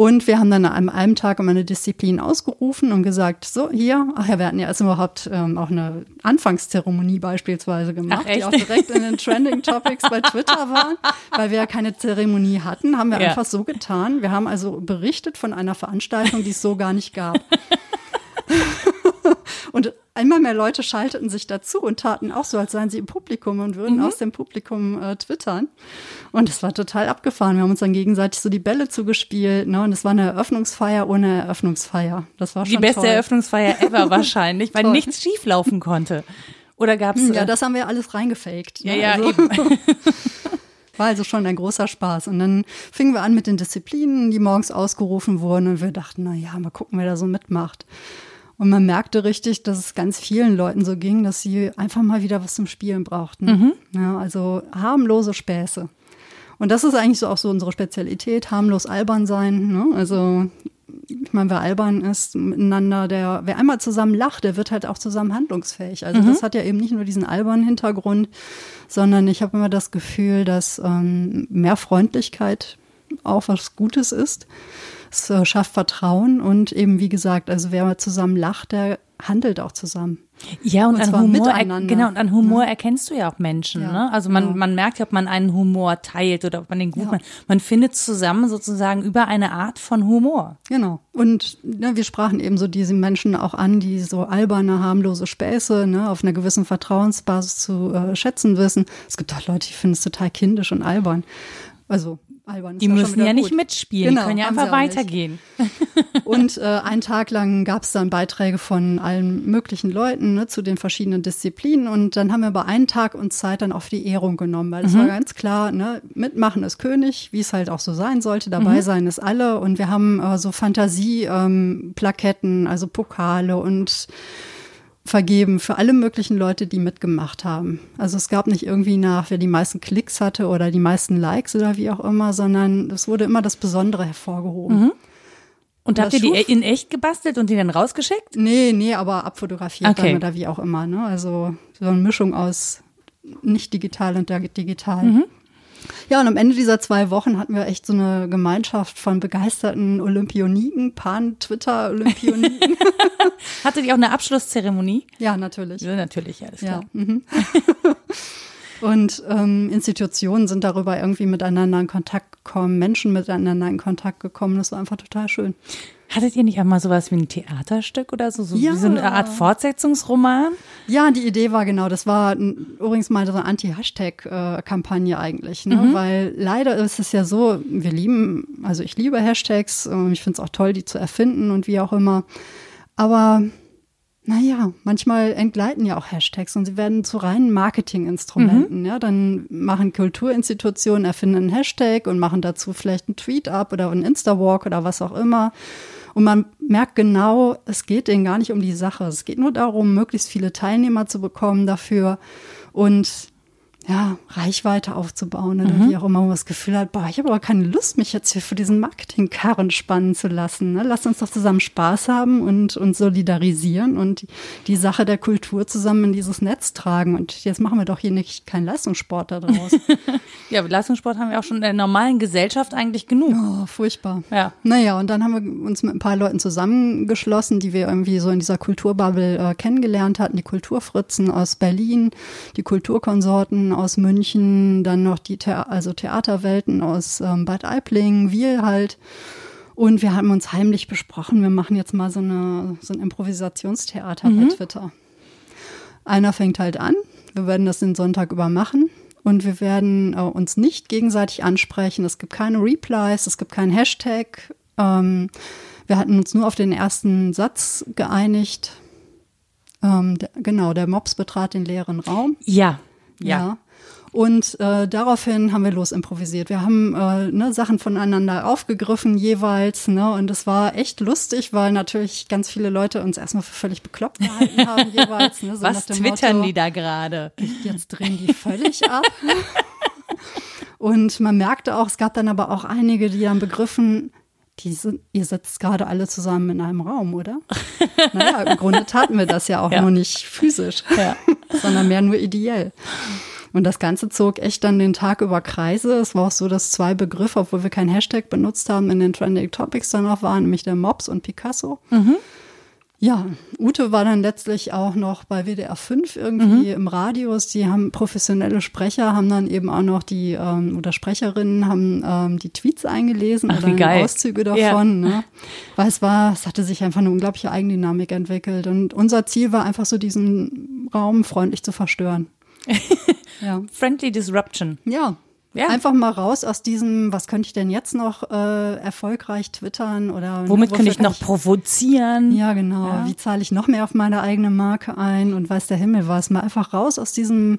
Und wir haben dann an einem Tag immer eine Disziplin ausgerufen und gesagt, so hier, ach ja, wir hatten ja erst überhaupt ähm, auch eine Anfangszeremonie beispielsweise gemacht, ach, die auch direkt in den Trending Topics bei Twitter waren, weil wir ja keine Zeremonie hatten, haben wir ja. einfach so getan. Wir haben also berichtet von einer Veranstaltung, die es so gar nicht gab. und einmal mehr Leute schalteten sich dazu und taten auch so, als seien sie im Publikum und würden mhm. aus dem Publikum äh, twittern. Und es war total abgefahren. Wir haben uns dann gegenseitig so die Bälle zugespielt. Ne? Und es war eine Eröffnungsfeier ohne Eröffnungsfeier. Das war schon Die beste toll. Eröffnungsfeier ever wahrscheinlich, weil nichts schieflaufen konnte. Oder gab's? Ja, das haben wir alles reingefaked. Ne? Ja, ja, also. eben. War also schon ein großer Spaß. Und dann fingen wir an mit den Disziplinen, die morgens ausgerufen wurden. Und wir dachten, na ja, mal gucken, wer da so mitmacht. Und man merkte richtig, dass es ganz vielen Leuten so ging, dass sie einfach mal wieder was zum Spielen brauchten. Mhm. Ja, also harmlose Späße. Und das ist eigentlich so auch so unsere Spezialität, harmlos albern sein. Ne? Also ich meine, wer albern ist miteinander, der, wer einmal zusammen lacht, der wird halt auch zusammen handlungsfähig. Also mhm. das hat ja eben nicht nur diesen albernen Hintergrund, sondern ich habe immer das Gefühl, dass ähm, mehr Freundlichkeit auch was Gutes ist. Es äh, schafft Vertrauen und eben, wie gesagt, also wer mal zusammen lacht, der handelt auch zusammen. Ja, und, und an Humor, genau, und an Humor ja. erkennst du ja auch Menschen. Ja, ne? Also man, genau. man merkt ja, ob man einen Humor teilt oder ob man den gut ja. macht. Man findet zusammen sozusagen über eine Art von Humor. Genau. Und ne, wir sprachen eben so diese Menschen auch an, die so alberne, harmlose Späße ne, auf einer gewissen Vertrauensbasis zu äh, schätzen wissen. Es gibt auch Leute, die finden es total kindisch und albern. Also albern. Die müssen ja nicht mitspielen, genau, die können ja einfach weitergehen. Und äh, einen Tag lang gab es dann Beiträge von allen möglichen Leuten ne, zu den verschiedenen Disziplinen. Und dann haben wir aber einen Tag uns Zeit dann auf die Ehrung genommen, weil es mhm. war ganz klar, ne, mitmachen ist König, wie es halt auch so sein sollte, dabei mhm. sein ist alle. Und wir haben äh, so Fantasie-Plaketten, ähm, also Pokale und vergeben für alle möglichen Leute, die mitgemacht haben. Also es gab nicht irgendwie nach, wer die meisten Klicks hatte oder die meisten Likes oder wie auch immer, sondern es wurde immer das Besondere hervorgehoben. Mhm. Und habt ihr die in echt gebastelt und die dann rausgeschickt? Nee, nee, aber abfotografiert okay. oder wie auch immer. Ne? Also so eine Mischung aus nicht digital und digital. Mhm. Ja, und am Ende dieser zwei Wochen hatten wir echt so eine Gemeinschaft von begeisterten Olympioniken, Pan-Twitter-Olympioniken. Hattet ihr auch eine Abschlusszeremonie? Ja, natürlich. Ja, natürlich, alles klar. Ja, mhm. Und ähm, Institutionen sind darüber irgendwie miteinander in Kontakt gekommen, Menschen miteinander in Kontakt gekommen. Das war einfach total schön. Hattet ihr nicht einmal sowas wie ein Theaterstück oder so, so ja. wie so eine Art Fortsetzungsroman? Ja, die Idee war genau, das war übrigens mal so eine Anti-Hashtag-Kampagne eigentlich, ne? Mhm. weil leider ist es ja so, wir lieben, also ich liebe Hashtags, ich finde es auch toll, die zu erfinden und wie auch immer, aber naja, manchmal entgleiten ja auch Hashtags und sie werden zu reinen Marketinginstrumenten. Mhm. Ja, dann machen Kulturinstitutionen, erfinden einen Hashtag und machen dazu vielleicht einen Tweet ab oder einen Insta-Walk oder was auch immer. Und man merkt genau, es geht denen gar nicht um die Sache. Es geht nur darum, möglichst viele Teilnehmer zu bekommen dafür und ja, Reichweite aufzubauen oder mhm. wie auch immer man das Gefühl hat, boah, ich habe aber keine Lust, mich jetzt hier für diesen Marketingkarren spannen zu lassen. Ne? Lass uns doch zusammen Spaß haben und uns solidarisieren und die Sache der Kultur zusammen in dieses Netz tragen. Und jetzt machen wir doch hier nicht keinen Leistungssport daraus. ja, Leistungssport haben wir auch schon in der normalen Gesellschaft eigentlich genug. Oh, furchtbar. Ja. Naja, und dann haben wir uns mit ein paar Leuten zusammengeschlossen, die wir irgendwie so in dieser Kulturbubble äh, kennengelernt hatten. Die Kulturfritzen aus Berlin, die Kulturkonsorten aus München, dann noch die The also Theaterwelten aus ähm, Bad Aibling, wir halt. Und wir haben uns heimlich besprochen, wir machen jetzt mal so, eine, so ein Improvisationstheater mhm. bei Twitter. Einer fängt halt an, wir werden das den Sonntag über machen und wir werden äh, uns nicht gegenseitig ansprechen. Es gibt keine Replies, es gibt keinen Hashtag. Ähm, wir hatten uns nur auf den ersten Satz geeinigt. Ähm, der, genau, der Mops betrat den leeren Raum. Ja, ja. ja. Und äh, daraufhin haben wir los improvisiert. Wir haben äh, ne, Sachen voneinander aufgegriffen jeweils. Ne, und es war echt lustig, weil natürlich ganz viele Leute uns erstmal für völlig bekloppt gehalten haben jeweils. Ne, so Was twittern Motto, die da gerade? Jetzt drehen die völlig ab. und man merkte auch, es gab dann aber auch einige, die dann begriffen, die sind, ihr sitzt gerade alle zusammen in einem Raum, oder? naja, im Grunde taten wir das ja auch ja. nur nicht physisch, ja. sondern mehr nur ideell. Und das Ganze zog echt dann den Tag über Kreise. Es war auch so, dass zwei Begriffe, obwohl wir kein Hashtag benutzt haben, in den Trending Topics dann auch waren, nämlich der Mops und Picasso. Mhm. Ja, Ute war dann letztlich auch noch bei WDR 5 irgendwie mhm. im Radius. Die haben professionelle Sprecher, haben dann eben auch noch die ähm, oder Sprecherinnen haben ähm, die Tweets eingelesen Ach, oder Auszüge davon. Ja. Ne? Weil es war, es hatte sich einfach eine unglaubliche Eigendynamik entwickelt. Und unser Ziel war einfach so diesen Raum freundlich zu verstören. ja. Friendly Disruption. Ja, ja. Einfach mal raus aus diesem, was könnte ich denn jetzt noch äh, erfolgreich twittern oder womit könnte ich noch ich, provozieren? Ja, genau. Ja. Wie zahle ich noch mehr auf meine eigene Marke ein und weiß der Himmel was? Mal einfach raus aus diesem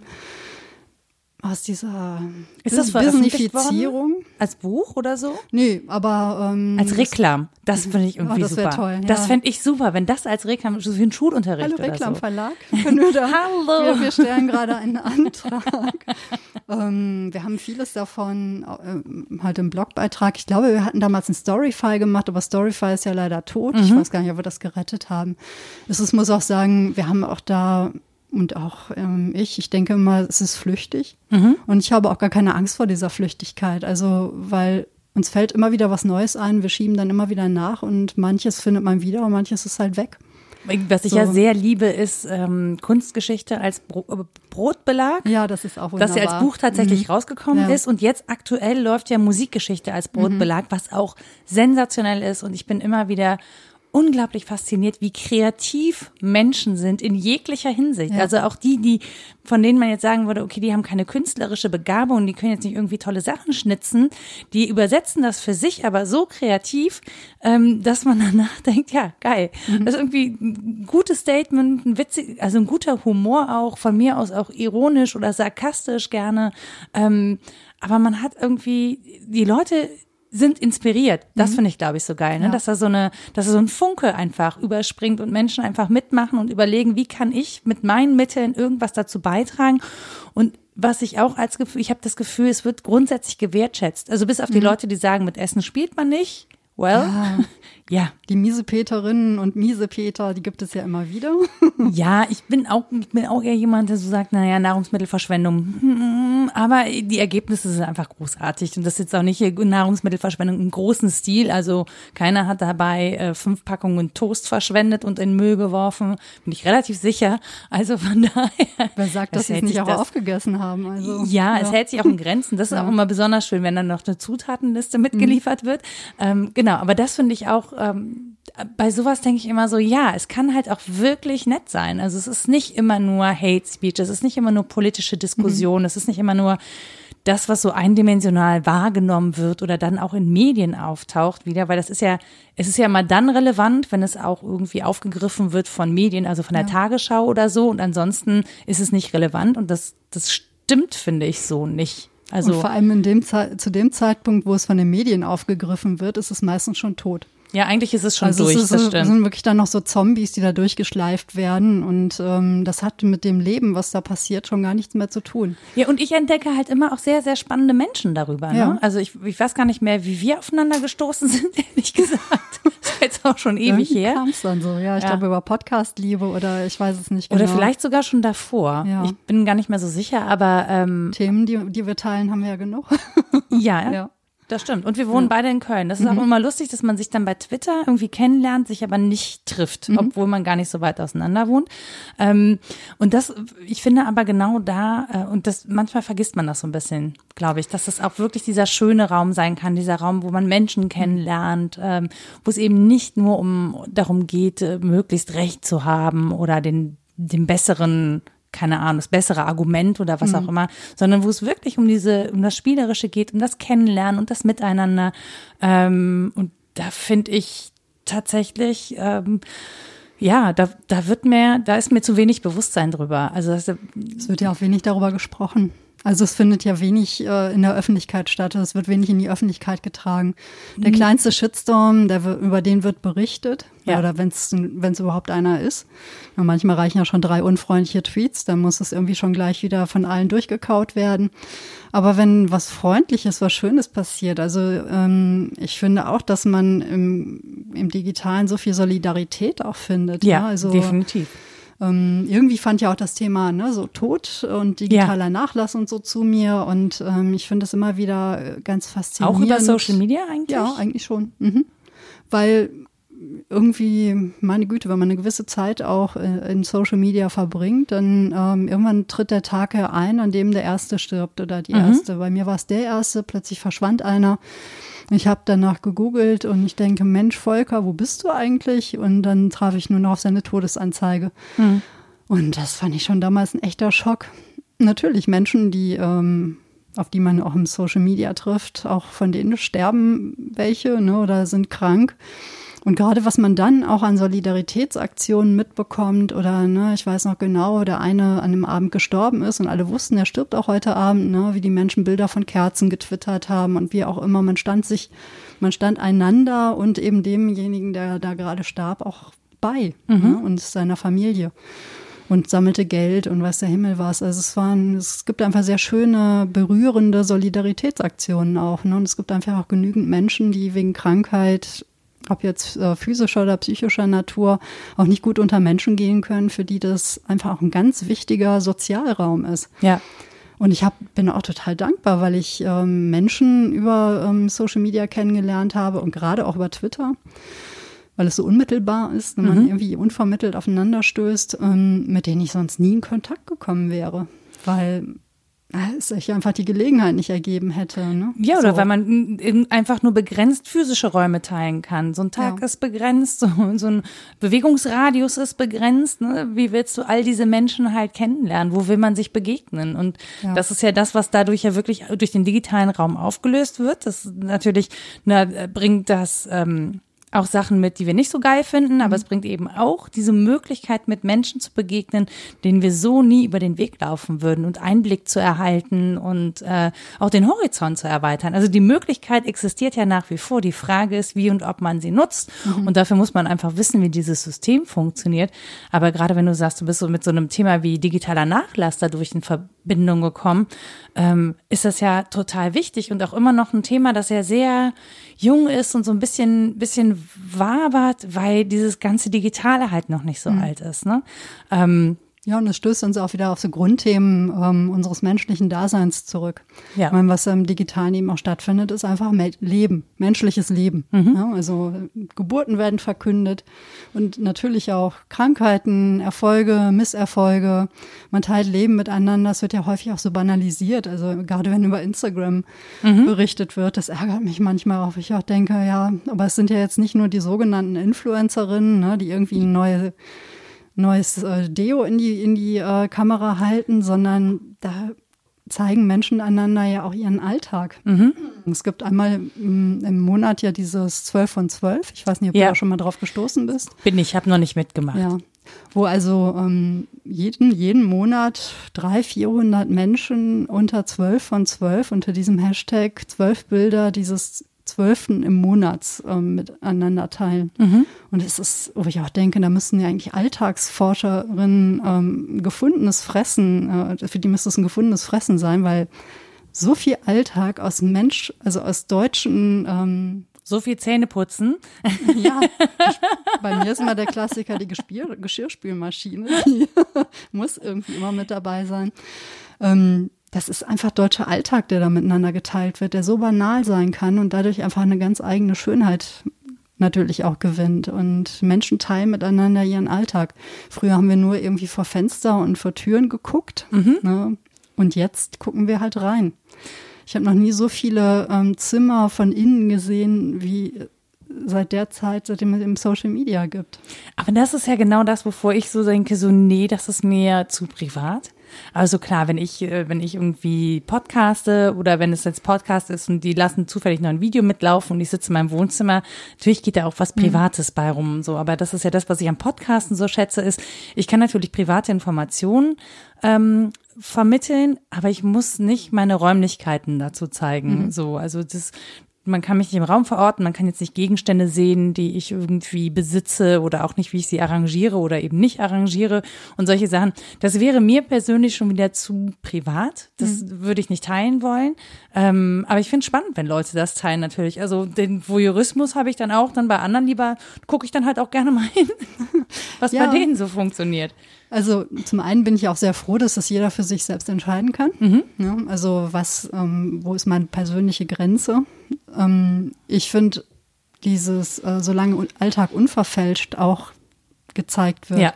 aus dieser ist das Businifizierung. Als Buch oder so? Nee, aber ähm, als Reklam. Das finde ich irgendwie oh, das super. Toll, ja. Das fände ich super, wenn das als Reklam, so wie ein Schulunterricht Hallo Reklamverlag. So. Hallo. Wir, wir, stellen gerade einen Antrag. ähm, wir haben vieles davon äh, halt im Blogbeitrag. Ich glaube, wir hatten damals ein Storyfy gemacht, aber Storyfy ist ja leider tot. Mhm. Ich weiß gar nicht, ob wir das gerettet haben. Es muss auch sagen, wir haben auch da und auch ähm, ich, ich denke immer, es ist flüchtig. Mhm. Und ich habe auch gar keine Angst vor dieser Flüchtigkeit. Also, weil uns fällt immer wieder was Neues ein, wir schieben dann immer wieder nach und manches findet man wieder und manches ist halt weg. Was ich so. ja sehr liebe, ist ähm, Kunstgeschichte als Bro äh, Brotbelag. Ja, das ist auch wunderbar. Dass sie als Buch tatsächlich mhm. rausgekommen ja. ist. Und jetzt aktuell läuft ja Musikgeschichte als Brotbelag, mhm. was auch sensationell ist. Und ich bin immer wieder unglaublich fasziniert, wie kreativ Menschen sind in jeglicher Hinsicht. Ja. Also auch die, die, von denen man jetzt sagen würde, okay, die haben keine künstlerische Begabung, die können jetzt nicht irgendwie tolle Sachen schnitzen, die übersetzen das für sich aber so kreativ, ähm, dass man danach denkt, ja, geil. Mhm. Das ist irgendwie ein gutes Statement, ein witzig, also ein guter Humor auch, von mir aus auch ironisch oder sarkastisch gerne. Ähm, aber man hat irgendwie, die Leute sind inspiriert. Das mhm. finde ich, glaube ich, so geil, ne? Ja. dass da so eine, dass da so ein Funke einfach überspringt und Menschen einfach mitmachen und überlegen, wie kann ich mit meinen Mitteln irgendwas dazu beitragen. Und was ich auch als Gefühl, ich habe das Gefühl, es wird grundsätzlich gewertschätzt. Also bis auf die mhm. Leute, die sagen, mit Essen spielt man nicht. Well, ja. ja. Die Miesepeterinnen und Miesepeter, die gibt es ja immer wieder. ja, ich bin auch, ich bin auch eher jemand, der so sagt, naja, Nahrungsmittelverschwendung. Hm, aber die Ergebnisse sind einfach großartig. Und das ist jetzt auch nicht Nahrungsmittelverschwendung im großen Stil. Also keiner hat dabei äh, fünf Packungen Toast verschwendet und in Müll geworfen. Bin ich relativ sicher. Also von daher. Wer sagt, dass sie es nicht auch das, aufgegessen haben? Also, ja, ja, es hält sich auch in Grenzen. Das ist ja. auch immer besonders schön, wenn dann noch eine Zutatenliste mitgeliefert mhm. wird. Ähm, genau, aber das finde ich auch ähm, bei sowas denke ich immer so, ja, es kann halt auch wirklich nett sein. Also es ist nicht immer nur Hate Speech, es ist nicht immer nur politische Diskussion, mhm. es ist nicht immer nur das, was so eindimensional wahrgenommen wird oder dann auch in Medien auftaucht wieder, weil das ist ja, es ist ja mal dann relevant, wenn es auch irgendwie aufgegriffen wird von Medien, also von der ja. Tagesschau oder so und ansonsten ist es nicht relevant und das, das stimmt, finde ich so nicht. Also und vor allem in dem zu dem Zeitpunkt, wo es von den Medien aufgegriffen wird, ist es meistens schon tot. Ja, eigentlich ist es schon also durch, es ist, das sind wirklich dann noch so Zombies, die da durchgeschleift werden und ähm, das hat mit dem Leben, was da passiert, schon gar nichts mehr zu tun. Ja, und ich entdecke halt immer auch sehr, sehr spannende Menschen darüber. Ne? Ja. Also ich, ich weiß gar nicht mehr, wie wir aufeinander gestoßen sind, ehrlich gesagt. Jetzt auch schon ewig Irgendwie her. kam es dann so, ja, ich ja. glaube über Podcast-Liebe oder ich weiß es nicht genau. Oder vielleicht sogar schon davor. Ja. Ich bin gar nicht mehr so sicher, aber ähm, Themen, die, die wir teilen, haben wir ja genug. ja, ja. Das stimmt. Und wir wohnen ja. beide in Köln. Das ist mhm. auch immer lustig, dass man sich dann bei Twitter irgendwie kennenlernt, sich aber nicht trifft, mhm. obwohl man gar nicht so weit auseinander wohnt. Ähm, und das, ich finde aber genau da, äh, und das manchmal vergisst man das so ein bisschen, glaube ich, dass das auch wirklich dieser schöne Raum sein kann, dieser Raum, wo man Menschen kennenlernt, ähm, wo es eben nicht nur um darum geht, äh, möglichst Recht zu haben oder den, den besseren keine Ahnung, das bessere Argument oder was mhm. auch immer, sondern wo es wirklich um diese, um das Spielerische geht, um das Kennenlernen und das Miteinander. Ähm, und da finde ich tatsächlich, ähm, ja, da, da wird mir, da ist mir zu wenig Bewusstsein drüber. Also es wird ja auch wenig darüber gesprochen. Also es findet ja wenig äh, in der Öffentlichkeit statt, es wird wenig in die Öffentlichkeit getragen. Der mhm. kleinste Shitstorm, der, über den wird berichtet, ja. oder wenn es überhaupt einer ist. Und manchmal reichen ja schon drei unfreundliche Tweets, dann muss es irgendwie schon gleich wieder von allen durchgekaut werden. Aber wenn was Freundliches, was Schönes passiert, also ähm, ich finde auch, dass man im, im Digitalen so viel Solidarität auch findet. Ja, ja? also definitiv ähm, irgendwie fand ja auch das Thema ne, so Tod und digitaler ja. Nachlass und so zu mir. Und ähm, ich finde es immer wieder äh, ganz faszinierend. Auch über Social Media eigentlich? Ja, eigentlich schon. Mhm. Weil irgendwie, meine Güte, wenn man eine gewisse Zeit auch äh, in Social Media verbringt, dann ähm, irgendwann tritt der Tag ein, an dem der Erste stirbt oder die mhm. Erste. Bei mir war es der Erste, plötzlich verschwand einer. Ich habe danach gegoogelt und ich denke, Mensch, Volker, wo bist du eigentlich? Und dann traf ich nur noch auf seine Todesanzeige. Mhm. Und das fand ich schon damals ein echter Schock. Natürlich Menschen, die ähm, auf die man auch im Social Media trifft, auch von denen sterben welche ne, oder sind krank. Und gerade was man dann auch an Solidaritätsaktionen mitbekommt oder ne, ich weiß noch genau, der eine an einem Abend gestorben ist und alle wussten, er stirbt auch heute Abend, ne, wie die Menschen Bilder von Kerzen getwittert haben und wie auch immer, man stand sich, man stand einander und eben demjenigen, der da gerade starb, auch bei mhm. ne, und seiner Familie und sammelte Geld und weiß der Himmel was. Also es waren, es gibt einfach sehr schöne, berührende Solidaritätsaktionen auch. Ne? Und es gibt einfach auch genügend Menschen, die wegen Krankheit ob jetzt äh, physischer oder psychischer Natur, auch nicht gut unter Menschen gehen können, für die das einfach auch ein ganz wichtiger Sozialraum ist. Ja. Und ich hab, bin auch total dankbar, weil ich ähm, Menschen über ähm, Social Media kennengelernt habe und gerade auch über Twitter, weil es so unmittelbar ist, wenn mhm. man irgendwie unvermittelt aufeinander stößt, ähm, mit denen ich sonst nie in Kontakt gekommen wäre. Weil sich einfach die Gelegenheit nicht ergeben hätte. Ne? Ja, oder so. weil man einfach nur begrenzt physische Räume teilen kann. So ein Tag ja. ist begrenzt, so, so, ein Bewegungsradius ist begrenzt. Ne? Wie willst du all diese Menschen halt kennenlernen? Wo will man sich begegnen? Und ja. das ist ja das, was dadurch ja wirklich durch den digitalen Raum aufgelöst wird. Das natürlich na, bringt das ähm, auch Sachen mit, die wir nicht so geil finden, aber mhm. es bringt eben auch diese Möglichkeit, mit Menschen zu begegnen, denen wir so nie über den Weg laufen würden und Einblick zu erhalten und äh, auch den Horizont zu erweitern. Also die Möglichkeit existiert ja nach wie vor. Die Frage ist, wie und ob man sie nutzt. Mhm. Und dafür muss man einfach wissen, wie dieses System funktioniert. Aber gerade wenn du sagst, du bist so mit so einem Thema wie digitaler Nachlass dadurch in Verbindung gekommen, ähm, ist das ja total wichtig und auch immer noch ein Thema, das ja sehr jung ist und so ein bisschen, bisschen wabert, weil dieses ganze Digitale halt noch nicht so mhm. alt ist. Ne? Ähm, ja, und es stößt uns auch wieder auf so Grundthemen ähm, unseres menschlichen Daseins zurück. Ja. Ich meine, was im Digitalen eben auch stattfindet, ist einfach Leben, menschliches Leben. Mhm. Ja, also Geburten werden verkündet und natürlich auch Krankheiten, Erfolge, Misserfolge. Man teilt Leben miteinander. Das wird ja häufig auch so banalisiert. Also gerade wenn über Instagram mhm. berichtet wird, das ärgert mich manchmal auch. Ich auch denke, ja, aber es sind ja jetzt nicht nur die sogenannten Influencerinnen, ne, die irgendwie neue neues äh, Deo in die, in die äh, Kamera halten, sondern da zeigen Menschen einander ja auch ihren Alltag. Mhm. Es gibt einmal im, im, Monat ja dieses 12 von 12. Ich weiß nicht, ob ja. du da schon mal drauf gestoßen bist. Bin ich, habe noch nicht mitgemacht. Ja. Wo also ähm, jeden, jeden Monat 300, 400 Menschen unter 12 von 12 unter diesem Hashtag 12 Bilder dieses Zwölften im Monat ähm, miteinander teilen. Mhm. Und es ist, wo ich auch denke, da müssen ja eigentlich Alltagsforscherinnen ähm, gefundenes Fressen, äh, für die müsste es ein gefundenes Fressen sein, weil so viel Alltag aus Mensch, also aus deutschen ähm, so viel Zähne putzen. Ja, bei mir ist immer der Klassiker die Geschirr Geschirrspülmaschine. Die muss irgendwie immer mit dabei sein. Ähm, das ist einfach deutscher Alltag, der da miteinander geteilt wird, der so banal sein kann und dadurch einfach eine ganz eigene Schönheit natürlich auch gewinnt. Und Menschen teilen miteinander ihren Alltag. Früher haben wir nur irgendwie vor Fenster und vor Türen geguckt. Mhm. Ne? Und jetzt gucken wir halt rein. Ich habe noch nie so viele ähm, Zimmer von innen gesehen, wie seit der Zeit, seitdem es im Social Media gibt. Aber das ist ja genau das, wovor ich so denke, so nee, das ist mir zu privat. Also klar, wenn ich, äh, wenn ich irgendwie podcaste oder wenn es jetzt Podcast ist und die lassen zufällig noch ein Video mitlaufen und ich sitze in meinem Wohnzimmer, natürlich geht da auch was mhm. Privates mhm. bei rum, so. Aber das ist ja das, was ich am Podcasten so schätze, ist, ich kann natürlich private Informationen ähm, vermitteln, aber ich muss nicht meine Räumlichkeiten dazu zeigen. Mhm. So, also das, man kann mich nicht im Raum verorten, man kann jetzt nicht Gegenstände sehen, die ich irgendwie besitze oder auch nicht, wie ich sie arrangiere oder eben nicht arrangiere und solche Sachen. Das wäre mir persönlich schon wieder zu privat. Das mhm. würde ich nicht teilen wollen. Ähm, aber ich finde es spannend, wenn Leute das teilen natürlich. Also den Voyeurismus habe ich dann auch, dann bei anderen lieber gucke ich dann halt auch gerne mal hin, was ja. bei denen so funktioniert. Also zum einen bin ich auch sehr froh, dass das jeder für sich selbst entscheiden kann. Mhm. Ja, also was, ähm, wo ist meine persönliche Grenze? Ähm, ich finde dieses, äh, solange Alltag unverfälscht auch gezeigt wird, ja.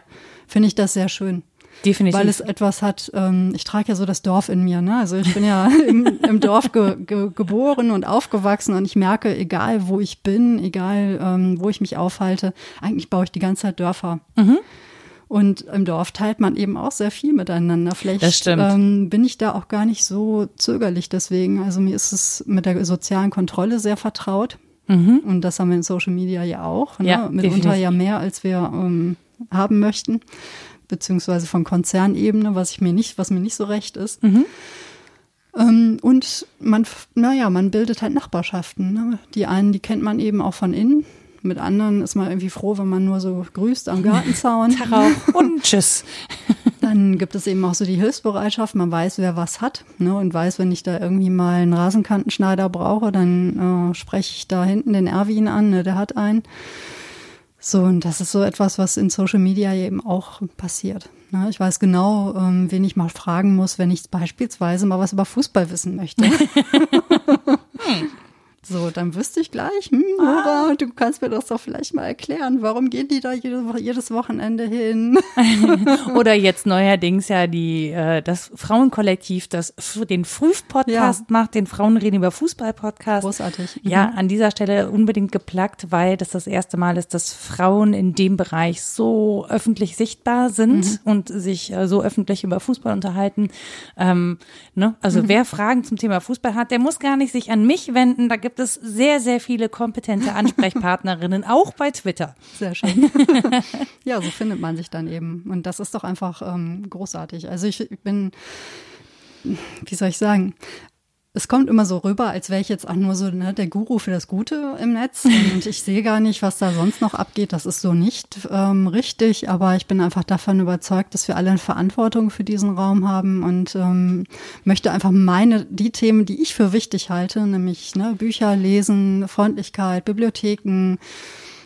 finde ich das sehr schön. Definitiv. Weil es etwas hat, ähm, ich trage ja so das Dorf in mir, ne? Also ich bin ja im, im Dorf ge, ge, geboren und aufgewachsen und ich merke, egal wo ich bin, egal ähm, wo ich mich aufhalte, eigentlich baue ich die ganze Zeit Dörfer. Mhm. Und im Dorf teilt man eben auch sehr viel miteinander. Vielleicht ähm, bin ich da auch gar nicht so zögerlich deswegen. Also mir ist es mit der sozialen Kontrolle sehr vertraut. Mhm. Und das haben wir in Social Media ja auch. Ne? Ja, Mitunter definitiv. ja mehr, als wir ähm, haben möchten. Beziehungsweise von Konzernebene, was ich mir nicht, was mir nicht so recht ist. Mhm. Ähm, und man, naja, man bildet halt Nachbarschaften. Ne? Die einen, die kennt man eben auch von innen mit anderen ist man irgendwie froh, wenn man nur so grüßt am Gartenzaun. und tschüss. Dann gibt es eben auch so die Hilfsbereitschaft. Man weiß, wer was hat ne, und weiß, wenn ich da irgendwie mal einen Rasenkantenschneider brauche, dann äh, spreche ich da hinten den Erwin an, ne, der hat einen. So, und das ist so etwas, was in Social Media eben auch passiert. Ne? Ich weiß genau, ähm, wen ich mal fragen muss, wenn ich beispielsweise mal was über Fußball wissen möchte. hm. So, dann wüsste ich gleich, hm, Nora, ah. du kannst mir das doch vielleicht mal erklären. Warum gehen die da jede, jedes Wochenende hin? Oder jetzt neuerdings ja die äh, das Frauenkollektiv, das den Früh-Podcast ja. macht, den Frauen reden über Fußball-Podcast. Großartig. Mhm. Ja, an dieser Stelle unbedingt geplagt, weil das das erste Mal ist, dass Frauen in dem Bereich so öffentlich sichtbar sind mhm. und sich äh, so öffentlich über Fußball unterhalten. Ähm, ne? Also mhm. wer Fragen zum Thema Fußball hat, der muss gar nicht sich an mich wenden. Da gibt gibt es sehr, sehr viele kompetente Ansprechpartnerinnen, auch bei Twitter. Sehr schön. ja, so findet man sich dann eben. Und das ist doch einfach ähm, großartig. Also ich bin, wie soll ich sagen, es kommt immer so rüber, als wäre ich jetzt auch nur so ne, der Guru für das Gute im Netz. Und ich sehe gar nicht, was da sonst noch abgeht. Das ist so nicht ähm, richtig. Aber ich bin einfach davon überzeugt, dass wir alle eine Verantwortung für diesen Raum haben und ähm, möchte einfach meine, die Themen, die ich für wichtig halte, nämlich ne, Bücher lesen, Freundlichkeit, Bibliotheken,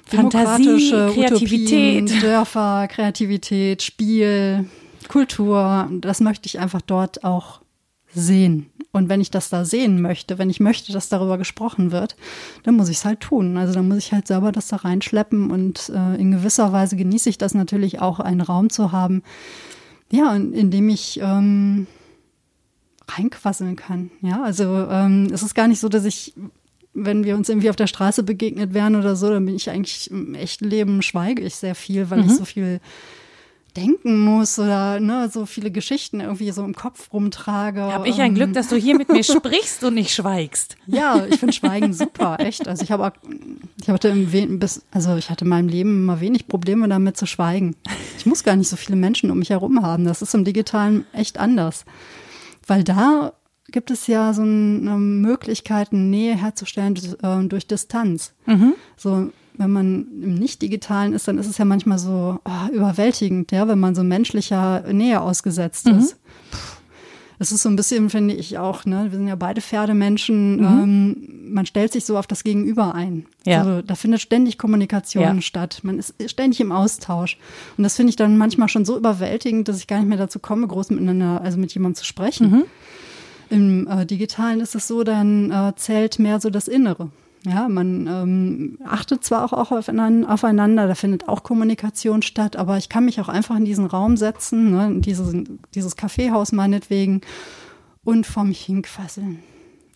Fantasie, Kreativität, Utopien, Dörfer, Kreativität, Spiel, Kultur. Das möchte ich einfach dort auch sehen. Und wenn ich das da sehen möchte, wenn ich möchte, dass darüber gesprochen wird, dann muss ich es halt tun. Also dann muss ich halt selber das da reinschleppen und äh, in gewisser Weise genieße ich das natürlich auch, einen Raum zu haben, ja, in, in dem ich ähm, reinquasseln kann. Ja, also ähm, es ist gar nicht so, dass ich wenn wir uns irgendwie auf der Straße begegnet wären oder so, dann bin ich eigentlich im echten Leben schweige ich sehr viel, weil mhm. ich so viel denken muss oder ne, so viele Geschichten irgendwie so im Kopf rumtrage. Habe ich ein Glück, dass du hier mit mir sprichst und nicht schweigst. Ja, ich finde Schweigen super, echt. Also ich habe ich hatte im bis, also ich hatte in meinem Leben immer wenig Probleme damit zu schweigen. Ich muss gar nicht so viele Menschen um mich herum haben. Das ist im Digitalen echt anders. Weil da gibt es ja so eine Möglichkeit, Nähe herzustellen äh, durch Distanz. Mhm. So wenn man im Nicht-Digitalen ist, dann ist es ja manchmal so oh, überwältigend, ja, wenn man so menschlicher Nähe ausgesetzt mhm. ist. Das ist so ein bisschen, finde ich auch, ne? Wir sind ja beide Pferdemenschen. Mhm. Ähm, man stellt sich so auf das Gegenüber ein. Ja. Also, da findet ständig Kommunikation ja. statt. Man ist ständig im Austausch. Und das finde ich dann manchmal schon so überwältigend, dass ich gar nicht mehr dazu komme, groß miteinander, also mit jemandem zu sprechen. Mhm. Im äh, Digitalen ist es so, dann äh, zählt mehr so das Innere. Ja, man ähm, achtet zwar auch, auch aufeinander, da findet auch Kommunikation statt, aber ich kann mich auch einfach in diesen Raum setzen, ne, in dieses, dieses Kaffeehaus meinetwegen, und vor mich hinquasseln.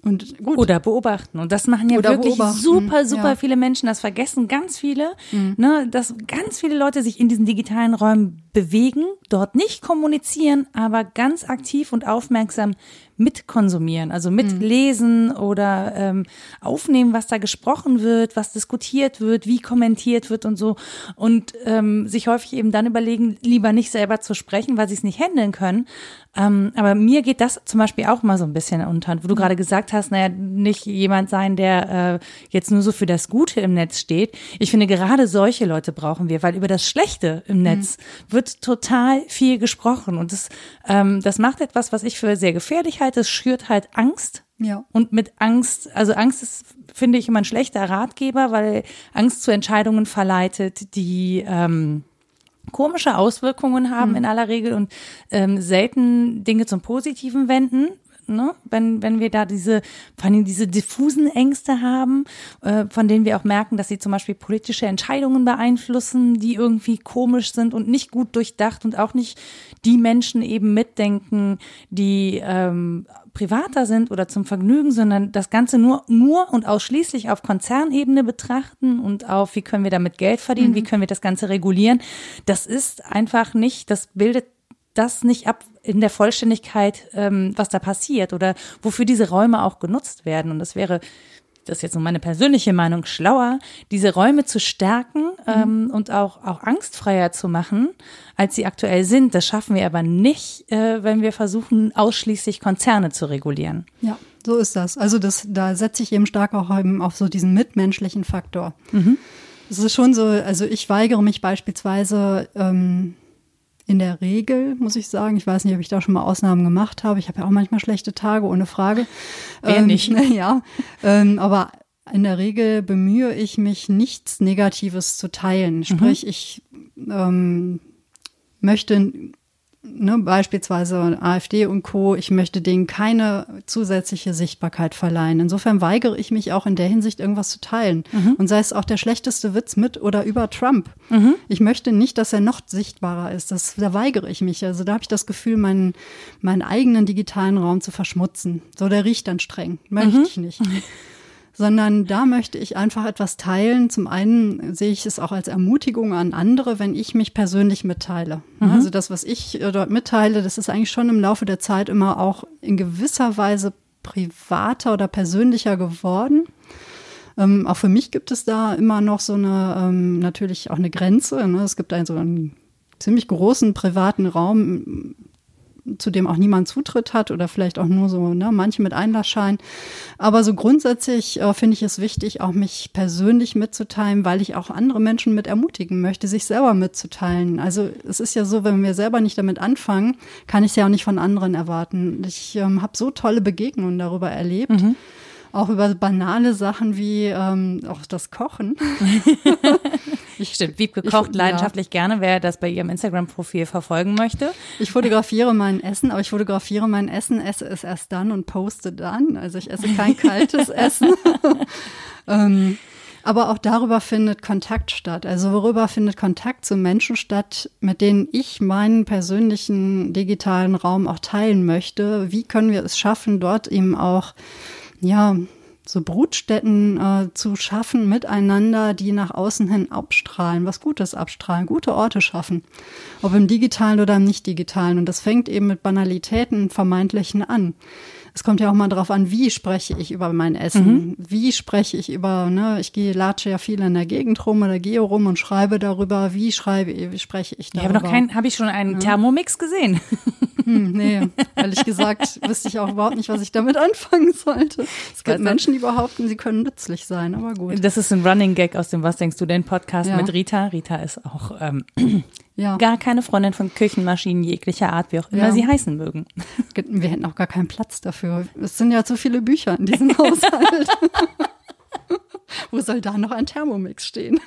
Und gut. Oder beobachten. Und das machen ja Oder wirklich super, super ja. viele Menschen. Das vergessen ganz viele, ne, dass ganz viele Leute sich in diesen digitalen Räumen bewegen, dort nicht kommunizieren, aber ganz aktiv und aufmerksam mitkonsumieren, also mitlesen oder ähm, aufnehmen, was da gesprochen wird, was diskutiert wird, wie kommentiert wird und so. Und ähm, sich häufig eben dann überlegen, lieber nicht selber zu sprechen, weil sie es nicht handeln können. Ähm, aber mir geht das zum Beispiel auch mal so ein bisschen unter, wo du gerade gesagt hast, naja, nicht jemand sein, der äh, jetzt nur so für das Gute im Netz steht. Ich finde, gerade solche Leute brauchen wir, weil über das Schlechte im Netz wird total viel gesprochen. Und das, ähm, das macht etwas, was ich für sehr gefährlich halte. Es schürt halt Angst. Ja. Und mit Angst, also Angst ist, finde ich, immer ein schlechter Ratgeber, weil Angst zu Entscheidungen verleitet, die ähm, komische Auswirkungen haben in aller Regel und ähm, selten Dinge zum Positiven wenden. Ne? Wenn, wenn wir da diese, vor allem diese diffusen Ängste haben, äh, von denen wir auch merken, dass sie zum Beispiel politische Entscheidungen beeinflussen, die irgendwie komisch sind und nicht gut durchdacht und auch nicht die Menschen eben mitdenken, die ähm, privater sind oder zum Vergnügen, sondern das Ganze nur, nur und ausschließlich auf Konzernebene betrachten und auf, wie können wir damit Geld verdienen, wie können wir das Ganze regulieren. Das ist einfach nicht, das bildet das nicht ab in der Vollständigkeit, ähm, was da passiert oder wofür diese Räume auch genutzt werden. Und das wäre, das ist jetzt nur meine persönliche Meinung, schlauer, diese Räume zu stärken ähm, und auch, auch angstfreier zu machen, als sie aktuell sind. Das schaffen wir aber nicht, äh, wenn wir versuchen, ausschließlich Konzerne zu regulieren. Ja, so ist das. Also das, da setze ich eben stark auch eben auf so diesen mitmenschlichen Faktor. Es ist schon so, also ich weigere mich beispielsweise ähm, in der Regel, muss ich sagen, ich weiß nicht, ob ich da schon mal Ausnahmen gemacht habe. Ich habe ja auch manchmal schlechte Tage, ohne Frage. Wer ähm, nicht? Ja, ähm, aber in der Regel bemühe ich mich, nichts Negatives zu teilen. Sprich, ich ähm, möchte ne, beispielsweise AfD und Co., ich möchte denen keine zusätzliche Sichtbarkeit verleihen. Insofern weigere ich mich auch in der Hinsicht, irgendwas zu teilen. Und sei es auch der schlechteste Witz mit oder über Trump. Ich möchte nicht, dass er noch sichtbarer ist. Das, da weigere ich mich. Also da habe ich das Gefühl, meinen, meinen eigenen digitalen Raum zu verschmutzen. So, der riecht dann streng. Möchte ich nicht sondern da möchte ich einfach etwas teilen. Zum einen sehe ich es auch als Ermutigung an andere, wenn ich mich persönlich mitteile. Also das, was ich äh, dort mitteile, das ist eigentlich schon im Laufe der Zeit immer auch in gewisser Weise privater oder persönlicher geworden. Ähm, auch für mich gibt es da immer noch so eine, ähm, natürlich auch eine Grenze. Ne? Es gibt einen so einen ziemlich großen privaten Raum, zu dem auch niemand Zutritt hat oder vielleicht auch nur so ne, manche mit Einlassschein. Aber so grundsätzlich äh, finde ich es wichtig, auch mich persönlich mitzuteilen, weil ich auch andere Menschen mit ermutigen möchte, sich selber mitzuteilen. Also es ist ja so, wenn wir selber nicht damit anfangen, kann ich es ja auch nicht von anderen erwarten. Ich ähm, habe so tolle Begegnungen darüber erlebt. Auch über banale Sachen wie ähm, auch das Kochen. Ich, Stimmt, Wiebke kocht ich- leidenschaftlich gerne, wer das bei ihrem Instagram-Profil verfolgen möchte. Ich fotografiere mein Essen, aber ich fotografiere mein Essen, esse es erst dann und poste dann. Also ich esse kein kaltes Essen. ähm, aber auch darüber findet Kontakt statt. Also worüber findet Kontakt zu Menschen statt, mit denen ich meinen persönlichen digitalen Raum auch teilen möchte? Wie können wir es schaffen, dort eben auch, ja, so Brutstätten äh, zu schaffen miteinander, die nach außen hin abstrahlen, was Gutes abstrahlen, gute Orte schaffen, ob im digitalen oder im nicht digitalen. Und das fängt eben mit Banalitäten vermeintlichen an. Es kommt ja auch mal drauf an, wie spreche ich über mein Essen, wie spreche ich über, ne, ich gehe latsche ja viel in der Gegend rum oder gehe rum und schreibe darüber, wie schreibe, wie spreche ich Ich darüber. habe noch keinen, habe ich schon einen Thermomix gesehen. Hm, nee, ehrlich gesagt wüsste ich auch überhaupt nicht, was ich damit anfangen sollte. Es gibt Weiß Menschen, die behaupten, sie können nützlich sein, aber gut. Das ist ein Running Gag aus dem Was denkst du denn Podcast Ja. mit Rita. Rita ist auch ähm, Ja, gar keine Freundin von Küchenmaschinen jeglicher Art, wie auch immer Ja. sie heißen mögen. wir hätten auch gar keinen Platz dafür. Es sind ja zu viele Bücher in diesem Haushalt. Wo soll da noch ein Thermomix stehen?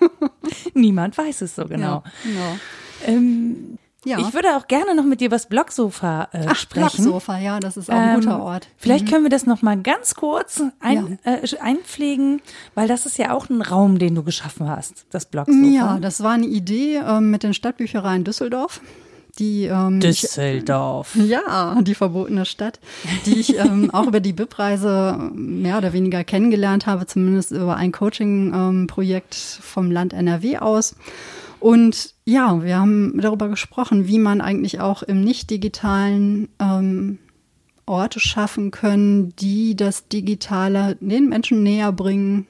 Niemand weiß es so genau. Ja, genau. Ähm, Ja. Ich würde auch gerne noch mit dir über das Blogsofa äh, Ach, sprechen. Blocksofa, ja, das ist auch ein guter Ähm, Ort. Vielleicht können wir das noch mal ganz kurz ein, äh, einpflegen, weil das ist ja auch ein Raum, den du geschaffen hast, das Blogsofa. Ja, das war eine Idee ähm, mit den Stadtbüchereien Düsseldorf. die ähm, Düsseldorf. Ich, ja, die verbotene Stadt, die ich ähm, auch über die BIP-Reise mehr oder weniger kennengelernt habe, zumindest über ein Coaching-Projekt ähm, vom Land NRW aus. Und ja, wir haben darüber gesprochen, wie man eigentlich auch im nicht-digitalen ähm, Orte schaffen können, die das Digitale den Menschen näher bringen,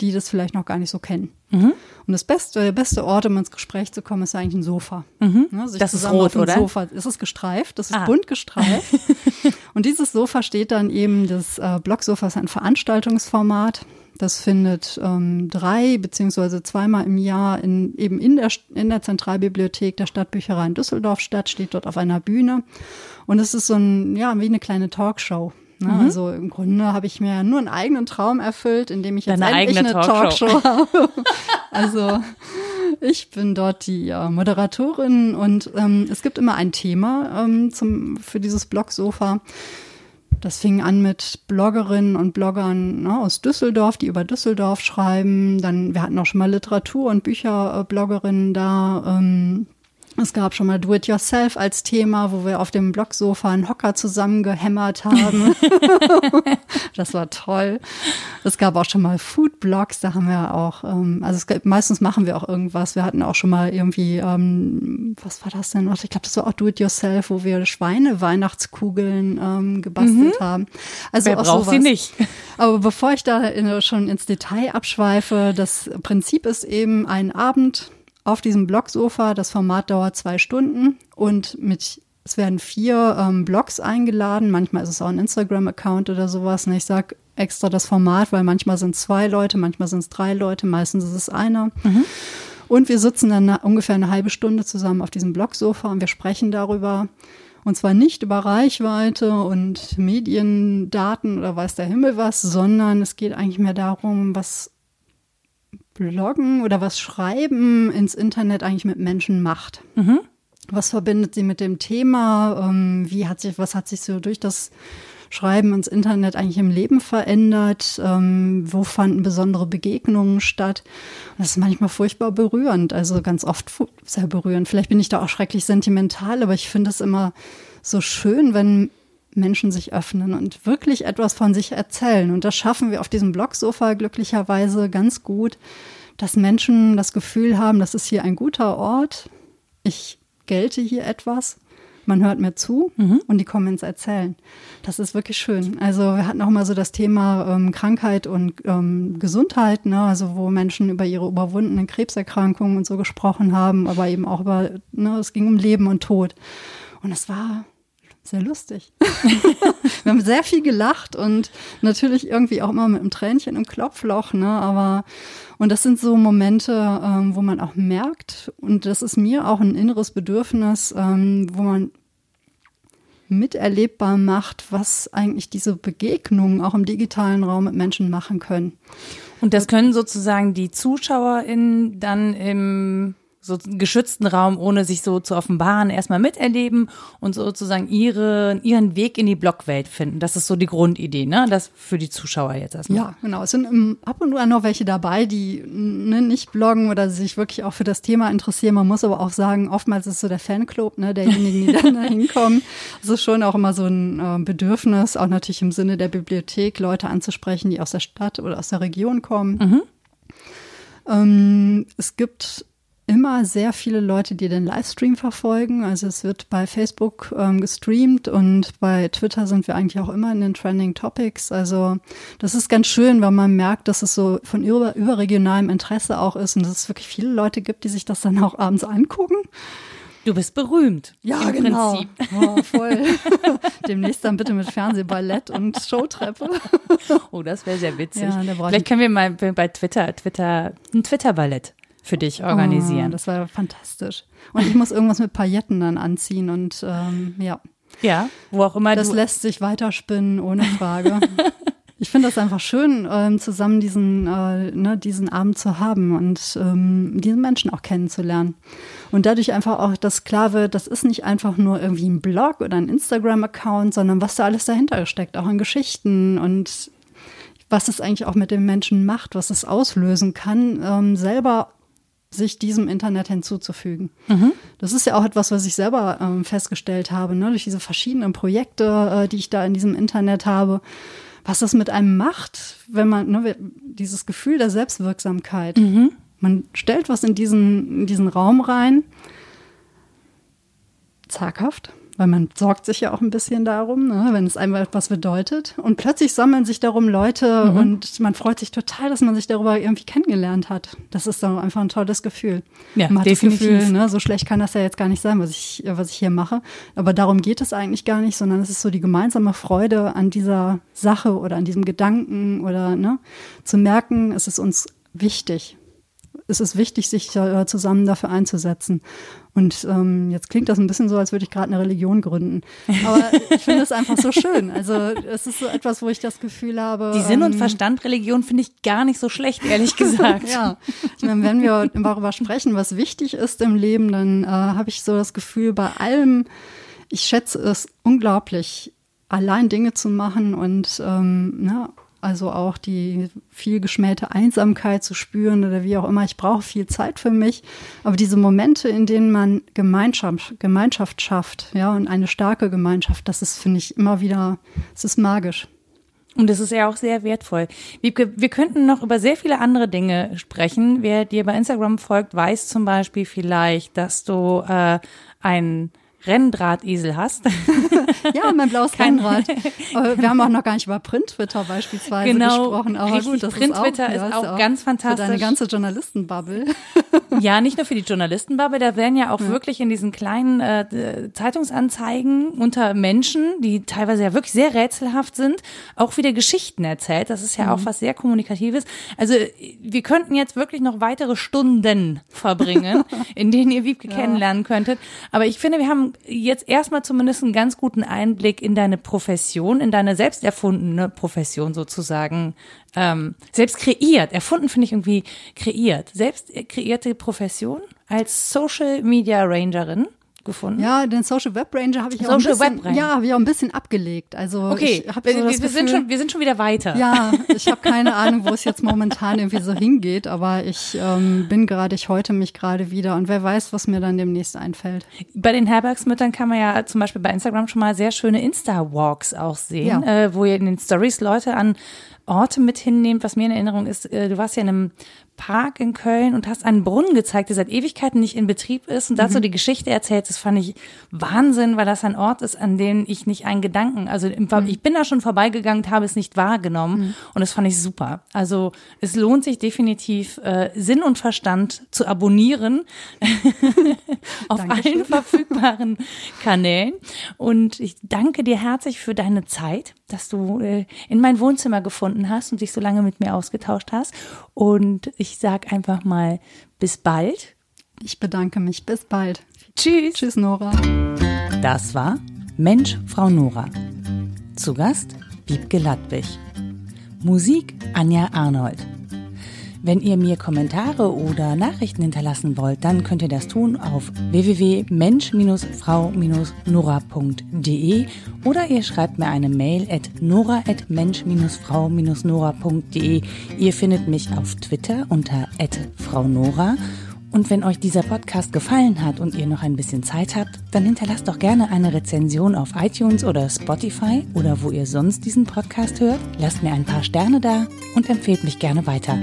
die das vielleicht noch gar nicht so kennen. Mhm. Und das beste, der beste Ort, um ins Gespräch zu kommen, ist eigentlich ein Sofa. Mhm. Ne, das ist rot, oder? Sofa. Es ist gestreift, das ist ah. bunt gestreift. und dieses Sofa steht dann eben, das äh, Blocksofa ist ein Veranstaltungsformat. Das findet ähm, drei beziehungsweise zweimal im Jahr in, eben in der, in der Zentralbibliothek der Stadtbücherei in Düsseldorf statt, steht dort auf einer Bühne. Und es ist so ein, ja, wie eine kleine Talkshow. Ne? Mhm. Also im Grunde habe ich mir nur einen eigenen Traum erfüllt, indem ich jetzt Deine endlich eine Talkshow, Talkshow habe. also ich bin dort die äh, Moderatorin und ähm, es gibt immer ein Thema ähm, zum, für dieses Blogsofa. Das fing an mit Bloggerinnen und Bloggern ne, aus Düsseldorf, die über Düsseldorf schreiben. Dann, wir hatten auch schon mal Literatur- und Bücherbloggerinnen da. Ähm, es gab schon mal Do-it-yourself als Thema, wo wir auf dem Blocksofa einen Hocker zusammengehämmert haben. das war toll. Es gab auch schon mal Food-Blogs, da haben wir auch, ähm, also es gab, meistens machen wir auch irgendwas. Wir hatten auch schon mal irgendwie, ähm, was war das denn? Ich glaube, das war auch Do-it-yourself, wo wir Schweine-Weihnachtskugeln ähm, gebastelt mhm. haben. Also Wer braucht sowas. sie nicht? Aber bevor ich da in, schon ins Detail abschweife, das Prinzip ist eben ein Abend, auf diesem Blogsofa. Das Format dauert zwei Stunden und mit es werden vier ähm, Blogs eingeladen. Manchmal ist es auch ein Instagram-Account oder sowas. Und ich sage extra das Format, weil manchmal sind es zwei Leute, manchmal sind es drei Leute, meistens ist es einer. Mhm. Und wir sitzen dann ungefähr eine halbe Stunde zusammen auf diesem Blogsofa und wir sprechen darüber. Und zwar nicht über Reichweite und Mediendaten oder weiß der Himmel was, sondern es geht eigentlich mehr darum, was Bloggen oder was Schreiben ins Internet eigentlich mit Menschen macht. Mhm. Was verbindet sie mit dem Thema? Ähm, wie hat sich, was hat sich so durch das Schreiben ins Internet eigentlich im Leben verändert? Ähm, wo fanden besondere Begegnungen statt? Das ist manchmal furchtbar berührend, also ganz oft sehr berührend. Vielleicht bin ich da auch schrecklich sentimental, aber ich finde es immer so schön, wenn Menschen sich öffnen und wirklich etwas von sich erzählen. Und das schaffen wir auf diesem Blogsofa glücklicherweise ganz gut, dass Menschen das Gefühl haben, das ist hier ein guter Ort, ich gelte hier etwas, man hört mir zu mhm. und die kommen ins Erzählen. Das ist wirklich schön. Also wir hatten auch mal so das Thema ähm, Krankheit und ähm, Gesundheit, ne? also wo Menschen über ihre überwundenen Krebserkrankungen und so gesprochen haben, aber eben auch über, ne, es ging um Leben und Tod. Und es war sehr lustig. wir haben sehr viel gelacht und natürlich irgendwie auch immer mit einem Tränchen im Klopfloch, ne? Aber und das sind so Momente, ähm, wo man auch merkt, und das ist mir auch ein inneres Bedürfnis, ähm, wo man miterlebbar macht, was eigentlich diese Begegnungen auch im digitalen Raum mit Menschen machen können. Und das können sozusagen die ZuschauerInnen dann im so einen geschützten Raum, ohne sich so zu offenbaren, erstmal miterleben und sozusagen ihre, ihren Weg in die Blogwelt finden. Das ist so die Grundidee, ne? Das für die Zuschauer jetzt erstmal. Ja, genau. Es sind im, ab und an noch welche dabei, die ne, nicht bloggen oder sich wirklich auch für das Thema interessieren. Man muss aber auch sagen, oftmals ist so der Fanclub, ne, derjenigen, die dann da hinkommen. Es ist schon auch immer so ein äh, Bedürfnis, auch natürlich im Sinne der Bibliothek, Leute anzusprechen, die aus der Stadt oder aus der Region kommen. Mhm. Ähm, es gibt immer sehr viele Leute, die den Livestream verfolgen. Also es wird bei Facebook ähm, gestreamt und bei Twitter sind wir eigentlich auch immer in den Trending Topics. Also das ist ganz schön, weil man merkt, dass es so von über, überregionalem Interesse auch ist und dass es wirklich viele Leute gibt, die sich das dann auch abends angucken. Du bist berühmt. Ja, genau. Oh, voll. Demnächst dann bitte mit Fernsehballett und Showtreppe. Oh, das wäre sehr witzig. Ja, Vielleicht können wir mal bei Twitter, Twitter, ein Twitter-Ballett für dich organisieren. Oh, das war fantastisch. Und ich muss irgendwas mit Pailletten dann anziehen und ähm, ja. Ja, wo auch immer. Das lässt sich weiterspinnen, ohne Frage. ich finde das einfach schön, ähm, zusammen diesen, äh, ne, diesen Abend zu haben und ähm, diesen Menschen auch kennenzulernen. Und dadurch einfach auch, dass klar wird, das ist nicht einfach nur irgendwie ein Blog oder ein Instagram-Account, sondern was da alles dahinter steckt, auch in Geschichten und was es eigentlich auch mit den Menschen macht, was es auslösen kann, ähm, selber sich diesem Internet hinzuzufügen. Mhm. Das ist ja auch etwas, was ich selber ähm, festgestellt habe, ne? durch diese verschiedenen Projekte, äh, die ich da in diesem Internet habe, was das mit einem macht, wenn man ne, dieses Gefühl der Selbstwirksamkeit. Mhm. Man stellt was in diesen, in diesen Raum rein, zaghaft, weil man sorgt sich ja auch ein bisschen darum, ne, wenn es einem etwas bedeutet. Und plötzlich sammeln sich darum Leute mhm. und man freut sich total, dass man sich darüber irgendwie kennengelernt hat. Das ist dann einfach ein tolles Gefühl. Ja, man hat definitiv. das Gefühl, ne, so schlecht kann das ja jetzt gar nicht sein, was ich, was ich hier mache. Aber darum geht es eigentlich gar nicht, sondern es ist so die gemeinsame Freude an dieser Sache oder an diesem Gedanken oder ne, zu merken, es ist uns wichtig ist es wichtig, sich äh, zusammen dafür einzusetzen. Und ähm, jetzt klingt das ein bisschen so, als würde ich gerade eine Religion gründen. Aber ich finde es einfach so schön. Also es ist so etwas, wo ich das Gefühl habe. Die Sinn- und ähm, Verstand-Religion finde ich gar nicht so schlecht, ehrlich gesagt. ja, ich meine, wenn wir darüber sprechen, was wichtig ist im Leben, dann äh, habe ich so das Gefühl, bei allem, ich schätze es unglaublich, allein Dinge zu machen und ähm, na, also auch die viel geschmähte Einsamkeit zu spüren oder wie auch immer. Ich brauche viel Zeit für mich. Aber diese Momente, in denen man Gemeinschaft, Gemeinschaft schafft, ja, und eine starke Gemeinschaft, das ist, finde ich, immer wieder, es ist magisch. Und das ist ja auch sehr wertvoll. Wiebke, wir könnten noch über sehr viele andere Dinge sprechen. Wer dir bei Instagram folgt, weiß zum Beispiel vielleicht, dass du äh, ein Renndrahtesel hast. ja, mein blaues Kein Rennrad. wir haben auch noch gar nicht über Print-Twitter beispielsweise genau, gesprochen. Aber richtig, gut, das Print-Twitter ist, auch, ist auch, auch ganz fantastisch. Für deine ganze Journalistenbubble. ja, nicht nur für die Journalistenbubble, da werden ja auch ja. wirklich in diesen kleinen äh, Zeitungsanzeigen unter Menschen, die teilweise ja wirklich sehr rätselhaft sind, auch wieder Geschichten erzählt. Das ist ja mhm. auch was sehr Kommunikatives. Also wir könnten jetzt wirklich noch weitere Stunden verbringen, in denen ihr Wiebke ja. kennenlernen könntet. Aber ich finde, wir haben jetzt erstmal zumindest einen ganz guten Einblick in deine Profession, in deine selbst erfundene Profession sozusagen, ähm, selbst kreiert. Erfunden finde ich irgendwie kreiert. Selbst kreierte Profession als Social Media Rangerin gefunden? Ja, den Social Web Ranger habe ich Social auch ein bisschen, Web Ranger. ja, habe ich auch ein bisschen abgelegt. Also okay, ich hab so wir, wir Gefühl, sind schon, wir sind schon wieder weiter. Ja, ich habe keine Ahnung, wo es jetzt momentan irgendwie so hingeht, aber ich ähm, bin gerade, ich heute mich gerade wieder und wer weiß, was mir dann demnächst einfällt. Bei den Herbergsmüttern kann man ja zum Beispiel bei Instagram schon mal sehr schöne Insta-Walks auch sehen, ja. äh, wo ihr in den Stories Leute an Orte mit hinnehmt. Was mir in Erinnerung ist, äh, du warst ja in einem Park in Köln und hast einen Brunnen gezeigt, der seit Ewigkeiten nicht in Betrieb ist und dazu mhm. die Geschichte erzählt. Das fand ich Wahnsinn, weil das ein Ort ist, an dem ich nicht einen Gedanken, also im, mhm. ich bin da schon vorbeigegangen, habe es nicht wahrgenommen mhm. und das fand ich super. Also es lohnt sich definitiv, äh, Sinn und Verstand zu abonnieren auf allen verfügbaren Kanälen und ich danke dir herzlich für deine Zeit, dass du äh, in mein Wohnzimmer gefunden hast und dich so lange mit mir ausgetauscht hast und ich sag einfach mal bis bald. Ich bedanke mich. Bis bald. Tschüss. Tschüss, Nora. Das war Mensch, Frau Nora. Zu Gast Wiebke Ladwig. Musik Anja Arnold. Wenn ihr mir Kommentare oder Nachrichten hinterlassen wollt, dann könnt ihr das tun auf www.mensch-frau-nora.de oder ihr schreibt mir eine Mail at nora.mensch-frau-nora.de. Ihr findet mich auf Twitter unter Frau Nora. Und wenn euch dieser Podcast gefallen hat und ihr noch ein bisschen Zeit habt, dann hinterlasst doch gerne eine Rezension auf iTunes oder Spotify oder wo ihr sonst diesen Podcast hört. Lasst mir ein paar Sterne da und empfehlt mich gerne weiter.